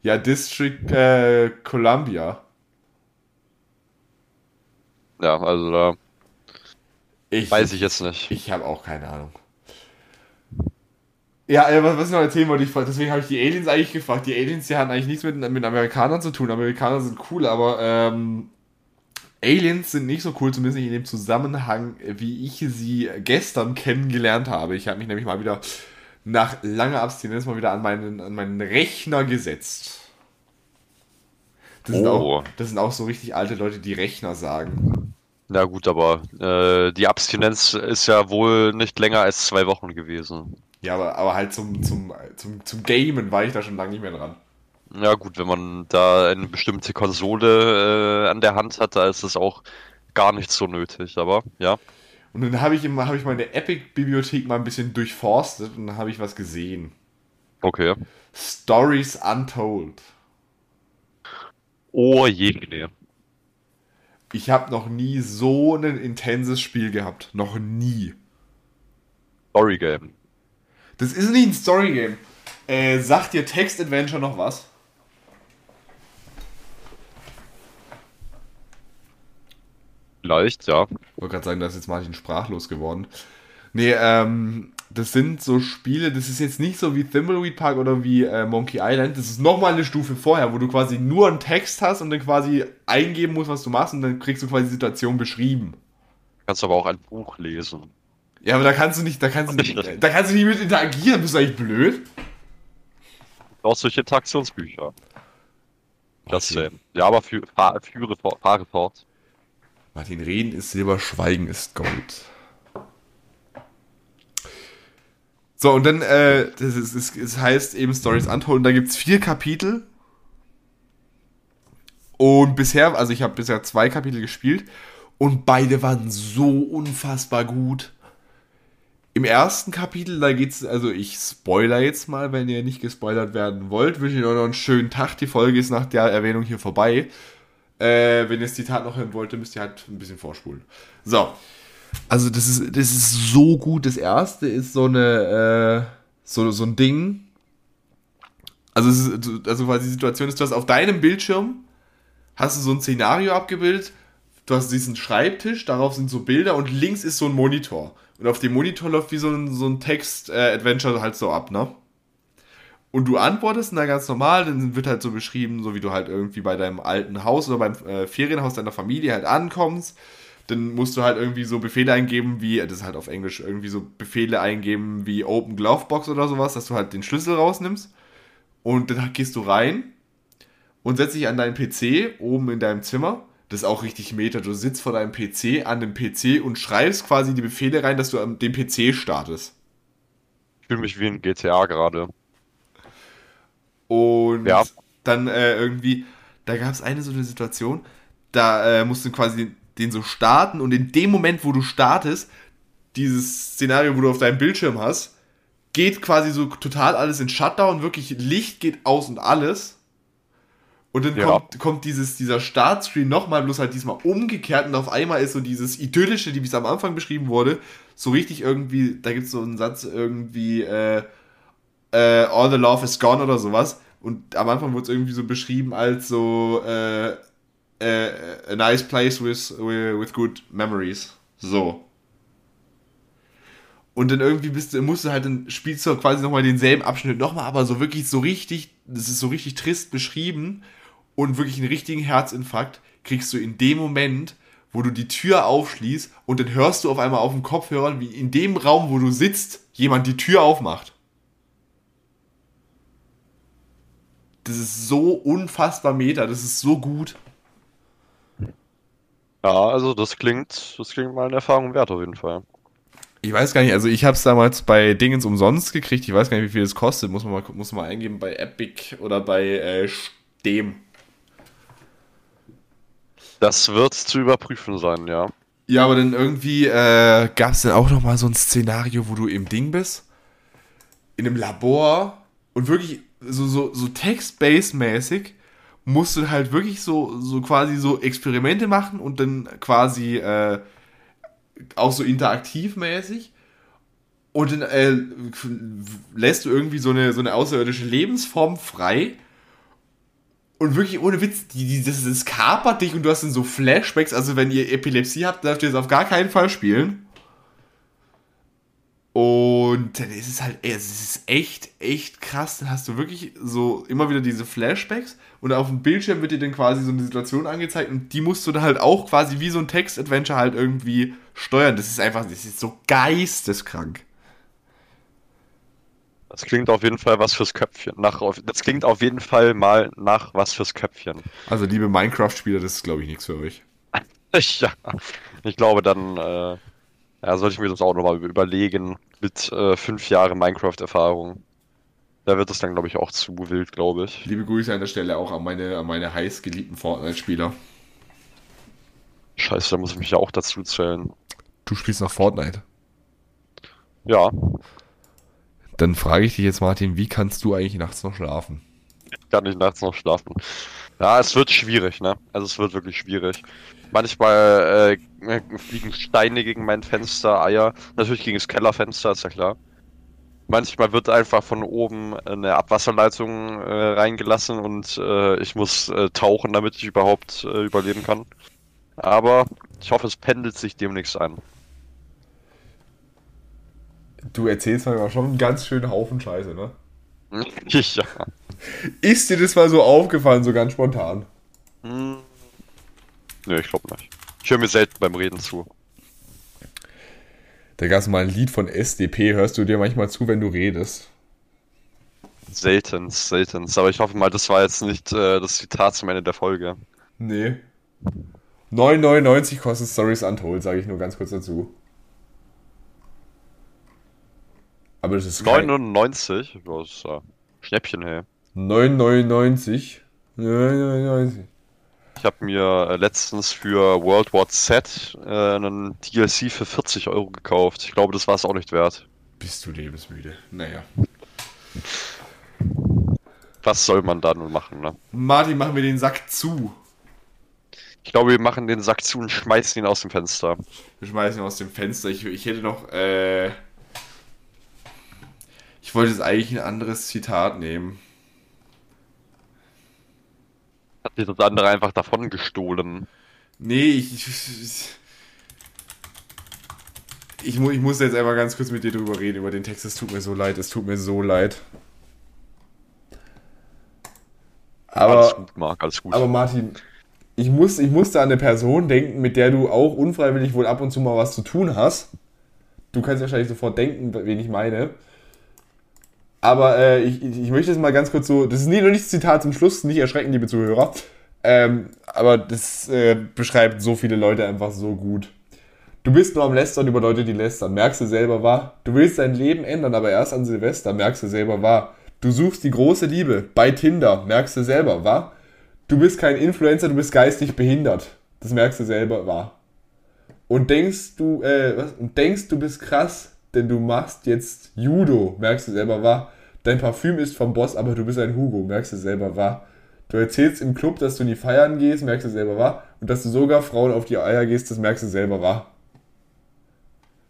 Ja, District äh, Columbia. Ja, also da Ich, weiß ich jetzt nicht. Ich habe auch keine Ahnung. Ja, äh, was, was ich noch erzählen wollte, ich, deswegen habe ich die Aliens eigentlich gefragt. Die Aliens, die hatten eigentlich nichts mit, mit Amerikanern zu tun. Amerikaner sind cool, aber ähm, Aliens sind nicht so cool, zumindest nicht in dem Zusammenhang, wie ich sie gestern kennengelernt habe. Ich habe mich nämlich mal wieder nach langer Abstinenz mal wieder an meinen, an meinen Rechner gesetzt. Das sind, Oh. auch, das sind auch so richtig alte Leute, die Rechner sagen. Na gut, aber äh, die Abstinenz ist ja wohl nicht länger als zwei Wochen gewesen. Ja, aber, aber halt zum, zum, zum, zum Gamen war ich da schon lange nicht mehr dran. Ja gut, wenn man da eine bestimmte Konsole äh, an der Hand hat, da ist es auch gar nicht so nötig, aber ja. Und dann habe ich, immer- hab ich meine Epic-Bibliothek mal ein bisschen durchforstet und dann habe ich was gesehen. Okay. Stories Untold. Oh je. nee. Ich habe noch nie so ein intenses Spiel gehabt. Noch nie. Story Game. Das ist nicht ein Story-Game. Äh, sagt dir Text-Adventure noch was? Vielleicht, ja. Ich wollte gerade sagen, da ist jetzt Martin sprachlos geworden. Nee, ähm, das sind so Spiele, das ist jetzt nicht so wie Thimbleweed Park oder wie äh, Monkey Island. Das ist nochmal eine Stufe vorher, wo du quasi nur einen Text hast und dann quasi eingeben musst, was du machst und dann kriegst du quasi die Situation beschrieben. Kannst aber auch ein Buch lesen. Ja, aber da kannst du nicht, da kannst du nicht, da kannst du nicht mit interagieren, bist du eigentlich blöd? Auch solche Interaktionsbücher. Das sehen. Ja, aber für, fahr, führe, fahre fort. Martin, reden ist Silber, Schweigen ist Gold. So, und dann, äh, das, ist, es, es heißt eben Stories Untold, und da gibt es vier Kapitel. Und bisher, also ich habe bisher zwei Kapitel gespielt und beide waren so unfassbar gut. Im ersten Kapitel, da geht's, also ich spoiler jetzt mal, wenn ihr nicht gespoilert werden wollt, wünsche ich euch noch einen schönen Tag. Die Folge ist nach der Erwähnung hier vorbei. Äh, wenn ihr das Zitat noch hören wollt, müsst ihr halt ein bisschen vorspulen. So. Also, das ist, das ist so gut. Das erste ist so eine, äh, so, so ein Ding. Also, ist, also quasi die Situation ist, du hast auf deinem Bildschirm hast du so ein Szenario abgebildet. Du hast diesen Schreibtisch, darauf sind so Bilder und links ist so ein Monitor. Und auf dem Monitor läuft wie so ein, so ein Text-Adventure halt so ab, ne? Und du antwortest na ganz normal, dann wird halt so beschrieben, so wie du halt irgendwie bei deinem alten Haus oder beim äh, Ferienhaus deiner Familie halt ankommst. Dann musst du halt irgendwie so Befehle eingeben, wie, das ist halt auf Englisch, irgendwie so Befehle eingeben wie Open Glovebox oder sowas, dass du halt den Schlüssel rausnimmst. Und dann gehst du rein und setzt dich an deinen PC oben in deinem Zimmer. Das ist auch richtig meta. Du sitzt vor deinem PC an dem PC und schreibst quasi die Befehle rein, dass du am dem PC startest. Ich fühle mich wie ein GTA gerade. Und Ja. dann äh, irgendwie, da gab es eine so eine Situation, da äh, musst du quasi den so starten und in dem Moment, wo du startest, dieses Szenario, wo du auf deinem Bildschirm hast, geht quasi so total alles in Shutdown, wirklich Licht geht aus und alles. Und dann Ja. kommt, kommt dieses, dieser Startscreen nochmal, bloß halt diesmal umgekehrt und auf einmal ist so dieses Idyllische, die es am Anfang beschrieben wurde, so richtig irgendwie, da gibt es so einen Satz irgendwie, äh, äh, All the Love is Gone oder sowas. Und am Anfang wurde es irgendwie so beschrieben als so äh, äh, a nice place with, with good memories. So. Und dann irgendwie bist du, musst du halt, dann spielst du quasi nochmal denselben Abschnitt nochmal, aber so wirklich so richtig, das ist so richtig trist beschrieben und wirklich einen richtigen Herzinfarkt kriegst du in dem Moment, wo du die Tür aufschließt und dann hörst du auf einmal auf dem Kopfhörer, wie in dem Raum, wo du sitzt, jemand die Tür aufmacht. Das ist so unfassbar meta, das ist so gut. Ja, also das klingt, das klingt mal eine Erfahrung wert auf jeden Fall. Ich weiß gar nicht, also ich habe es damals bei Dingens umsonst gekriegt. Ich weiß gar nicht, wie viel es kostet. Muss man mal, muss man mal eingeben bei Epic oder bei äh, Steam. Das wird zu überprüfen sein, ja. Ja, aber dann irgendwie äh, gab es dann auch noch mal so ein Szenario, wo du im Ding bist, in einem Labor und wirklich so, so, so Text-Based-mäßig musst du halt wirklich so, so quasi so Experimente machen und dann quasi äh, auch so interaktivmäßig. Und dann äh, lässt du irgendwie so eine, so eine außerirdische Lebensform frei. Und wirklich ohne Witz, die, die, das, das kapert dich und du hast dann so Flashbacks. Also, wenn ihr Epilepsie habt, dürft ihr es auf gar keinen Fall spielen. Und dann ist es halt, ey, es ist echt, echt krass. Dann hast du wirklich so immer wieder diese Flashbacks und auf dem Bildschirm wird dir dann quasi so eine Situation angezeigt und die musst du dann halt auch quasi wie so ein Text-Adventure halt irgendwie steuern. Das ist einfach, das ist so geisteskrank. Das klingt auf jeden Fall was fürs Köpfchen. Nach, das klingt auf jeden Fall mal nach was fürs Köpfchen. Also, liebe Minecraft-Spieler, das ist, glaube ich, nichts für euch. Ja, ich glaube, dann äh, ja, sollte ich mir das auch nochmal überlegen mit äh, fünf Jahren Minecraft-Erfahrung. Da wird es dann, glaube ich, auch zu wild, glaube ich. Liebe Grüße an der Stelle auch an meine, an meine heiß geliebten Fortnite-Spieler. Scheiße, da muss ich mich ja auch dazu zählen. Du spielst noch Fortnite. Ja, Dann frage ich dich jetzt, Martin, wie kannst du eigentlich nachts noch schlafen? kann ich nachts noch schlafen. Ja, es wird schwierig, ne? Also es wird wirklich schwierig. Manchmal äh, fliegen Steine gegen mein Fenster, Eier. Natürlich gegen das Kellerfenster, ist ja klar. Manchmal wird einfach von oben eine Abwasserleitung äh, reingelassen und äh, ich muss äh, tauchen, damit ich überhaupt äh, überleben kann. Aber ich hoffe, es pendelt sich demnächst ein. Du erzählst mir aber schon einen ganz schönen Haufen Scheiße, ne? ja. Ist dir das mal so aufgefallen, so ganz spontan? Hm. Nö, ich glaube nicht. Ich höre mir selten beim Reden zu. Da gab es mal ein Lied von SDP, hörst du dir manchmal zu, wenn du redest? Seltens, seltens. Aber ich hoffe mal, das war jetzt nicht äh, das Zitat zum Ende der Folge. Nee. 9,99 kostet Stories Untold, sage ich nur ganz kurz dazu. Aber das ist kein- 99? Das ist äh, Schnäppchen, hey. 9,99. 9,99. Ich habe mir äh, letztens für World War Z äh, einen DLC für 40 Euro gekauft. Ich glaube, das war es auch nicht wert. Bist du lebensmüde? Naja. Was soll man da nun machen, ne? Martin, machen wir den Sack zu. Ich glaube, wir machen den Sack zu und schmeißen ihn aus dem Fenster. Wir schmeißen ihn aus dem Fenster. Ich, ich hätte noch, äh. Ich wollte jetzt eigentlich ein anderes Zitat nehmen. Hat sich das andere einfach davon gestohlen. Nee, ich. Ich, mu- ich muss jetzt einmal ganz kurz mit dir drüber reden, über den Text. Es tut mir so leid, es tut mir so leid. alles Aber, gut, Marc, alles gut. aber Martin, ich, muss, ich musste an eine Person denken, mit der du auch unfreiwillig wohl ab und zu mal was zu tun hast. Du kannst wahrscheinlich sofort denken, wen ich meine. Aber äh, ich, ich möchte es mal ganz kurz so. Das ist nie noch nicht das Zitat zum Schluss, nicht erschrecken, liebe Zuhörer. Ähm, aber das äh, beschreibt so viele Leute einfach so gut. Du bist nur am Lästern über Leute, die lästern. Merkst du selber wahr? Du willst dein Leben ändern, aber erst an Silvester. Merkst du selber wahr? Du suchst die große Liebe bei Tinder. Merkst du selber wahr? Du bist kein Influencer, du bist geistig behindert. Das merkst du selber wahr. Und denkst du, äh, was? Und denkst du bist krass, denn du machst jetzt Judo. Merkst du selber wahr? Dein Parfüm ist vom Boss, aber du bist ein Hugo. Merkst du selber wahr? Du erzählst im Club, dass du in die Feiern gehst, merkst du selber wahr? Und dass du sogar Frauen auf die Eier gehst, das merkst du selber wahr.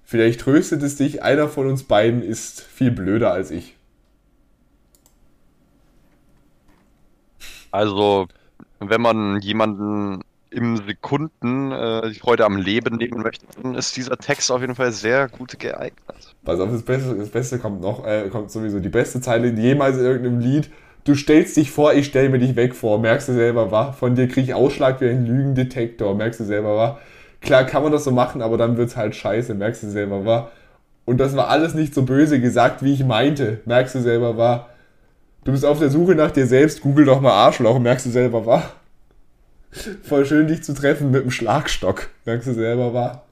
Vielleicht tröstet es dich, einer von uns beiden ist viel blöder als ich. Also, wenn man jemanden im Sekunden äh, die Freude am Leben nehmen möchte, dann ist dieser Text auf jeden Fall sehr gut geeignet. Pass auf, das Beste, das Beste kommt noch, äh, kommt sowieso die beste Zeile jemals in irgendeinem Lied. Du stellst dich vor, ich stell mir dich weg vor. Merkst du selber, wahr? Von dir krieg ich Ausschlag wie ein Lügendetektor. Merkst du selber, wahr? Klar kann man das so machen, aber dann wird's halt scheiße. Merkst du selber, wahr? Und das war alles nicht so böse gesagt, wie ich meinte. Merkst du selber, wahr? Du bist auf der Suche nach dir selbst. Google doch mal Arschloch. Merkst du selber, wahr? Voll schön, dich zu treffen mit dem Schlagstock. Merkst du selber, wahr?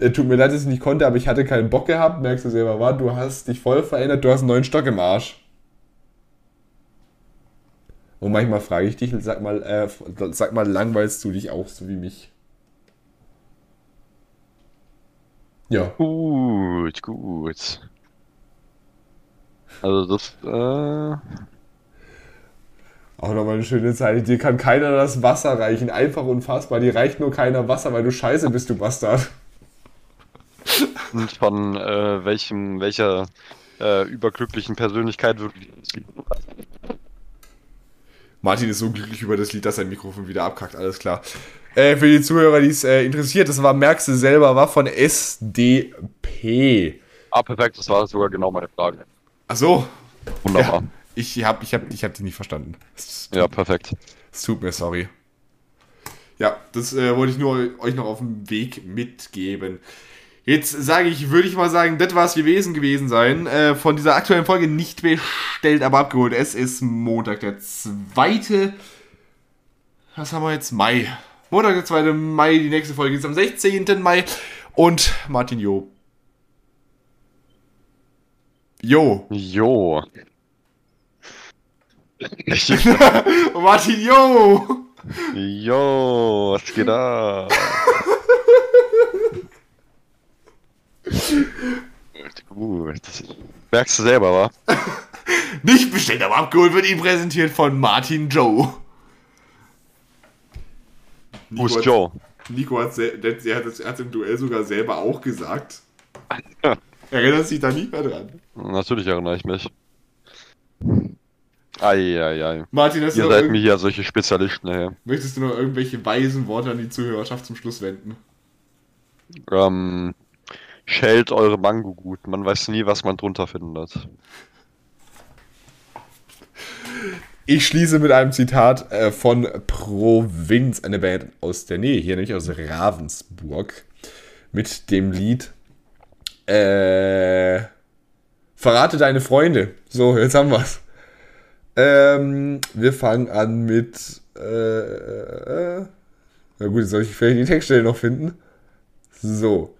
Äh, tut mir leid, dass ich nicht konnte, aber ich hatte keinen Bock gehabt. Merkst du selber, wahr? Du hast dich voll verändert. Du hast einen neuen Stock im Arsch. Und manchmal frage ich dich, sag mal, äh, sag mal, langweilst du dich auch so wie mich? Ja. Gut, gut. Also das, äh, Auch nochmal eine schöne Zeile. Dir kann keiner das Wasser reichen. Einfach unfassbar. Dir reicht nur keiner Wasser, weil du scheiße bist, du Bastard. und von äh, welchem, welcher äh, überglücklichen Persönlichkeit wirklich Martin ist so glücklich über das Lied, dass sein Mikrofon wieder abkackt. Alles klar. Äh, für die Zuhörer, die es äh, interessiert, das war Merkst du selber, war von SDP. Ah, perfekt, das war sogar genau meine Frage. Ach so. Wunderbar. Ja, ich habe ich hab, ich hab die nicht verstanden. Ja, perfekt. es tut mir sorry. Ja, das äh, wollte ich nur euch noch auf dem Weg mitgeben. Jetzt sage ich, würde ich mal sagen, das war es gewesen gewesen sein. Äh, von dieser aktuellen Folge nicht bestellt, aber abgeholt. Es ist Montag, der zweite. Was haben wir jetzt? Mai. Montag, der 2. Mai. Die nächste Folge ist am 16. Mai. Und Martin Jo. Jo. Jo. Und Martin, yo! Yo, was geht ab? uh, merkst du selber, wa? Nicht bestellt, aber abgeholt wird ihm präsentiert von Martin Joe. Nico Wo ist hat, Joe? Nico hat es im Duell sogar selber auch gesagt. Erinnerst du dich da nicht mehr dran? Natürlich erinnere ich mich. Eieiei. Martin, hast Ihr seid mir hier solche Spezialisten, hey. Möchtest du noch irgendwelche weisen Worte an die Zuhörerschaft zum Schluss wenden? Ähm, schält eure Mango gut. Man weiß nie, was man drunter findet. Ich schließe mit einem Zitat äh, von Provinz, eine Band aus der Nähe, hier nämlich aus Ravensburg, mit dem Lied äh, Verrate deine Freunde. So, jetzt haben wir's. Ähm, wir fangen an mit. Äh, äh, na gut, jetzt soll ich vielleicht die Textstelle noch finden. So.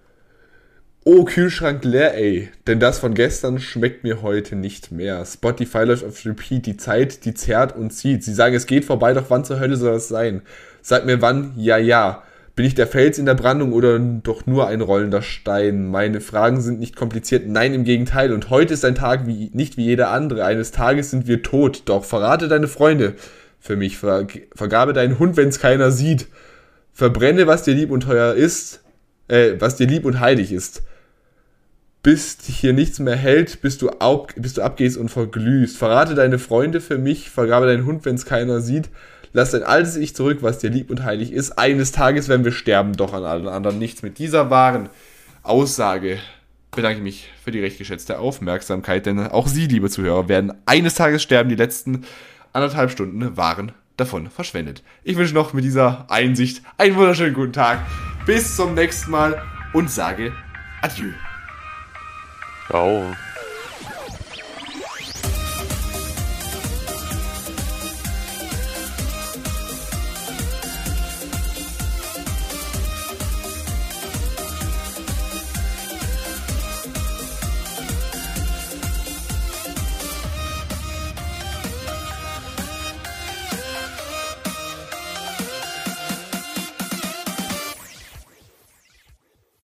Oh, Kühlschrank leer, ey. Denn das von gestern schmeckt mir heute nicht mehr. Spotify läuft auf Repeat. Die Zeit, die zerrt und zieht. Sie sagen, es geht vorbei, doch wann zur Hölle soll das sein? Sag mir wann, ja, ja. Bin ich der Fels in der Brandung oder doch nur ein rollender Stein? Meine Fragen sind nicht kompliziert, nein, im Gegenteil. Und heute ist ein Tag wie, nicht wie jeder andere. Eines Tages sind wir tot. Doch verrate deine Freunde für mich. Ver, vergabe deinen Hund, wenn's keiner sieht. Verbrenne, was dir lieb und teuer ist, äh, was dir lieb und heilig ist. Bis hier nichts mehr hält, bis du, ab, bis du abgehst und verglühst. Verrate deine Freunde für mich, vergabe deinen Hund, wenn's keiner sieht. Lass dein altes Ich zurück, was dir lieb und heilig ist. Eines Tages werden wir sterben, doch an allen anderen nichts. Mit dieser wahren Aussage bedanke ich mich für die recht geschätzte Aufmerksamkeit, denn auch Sie, liebe Zuhörer, werden eines Tages sterben. Die letzten anderthalb Stunden waren davon verschwendet. Ich wünsche noch mit dieser Einsicht einen wunderschönen guten Tag. Bis zum nächsten Mal und sage Adieu. Ciao.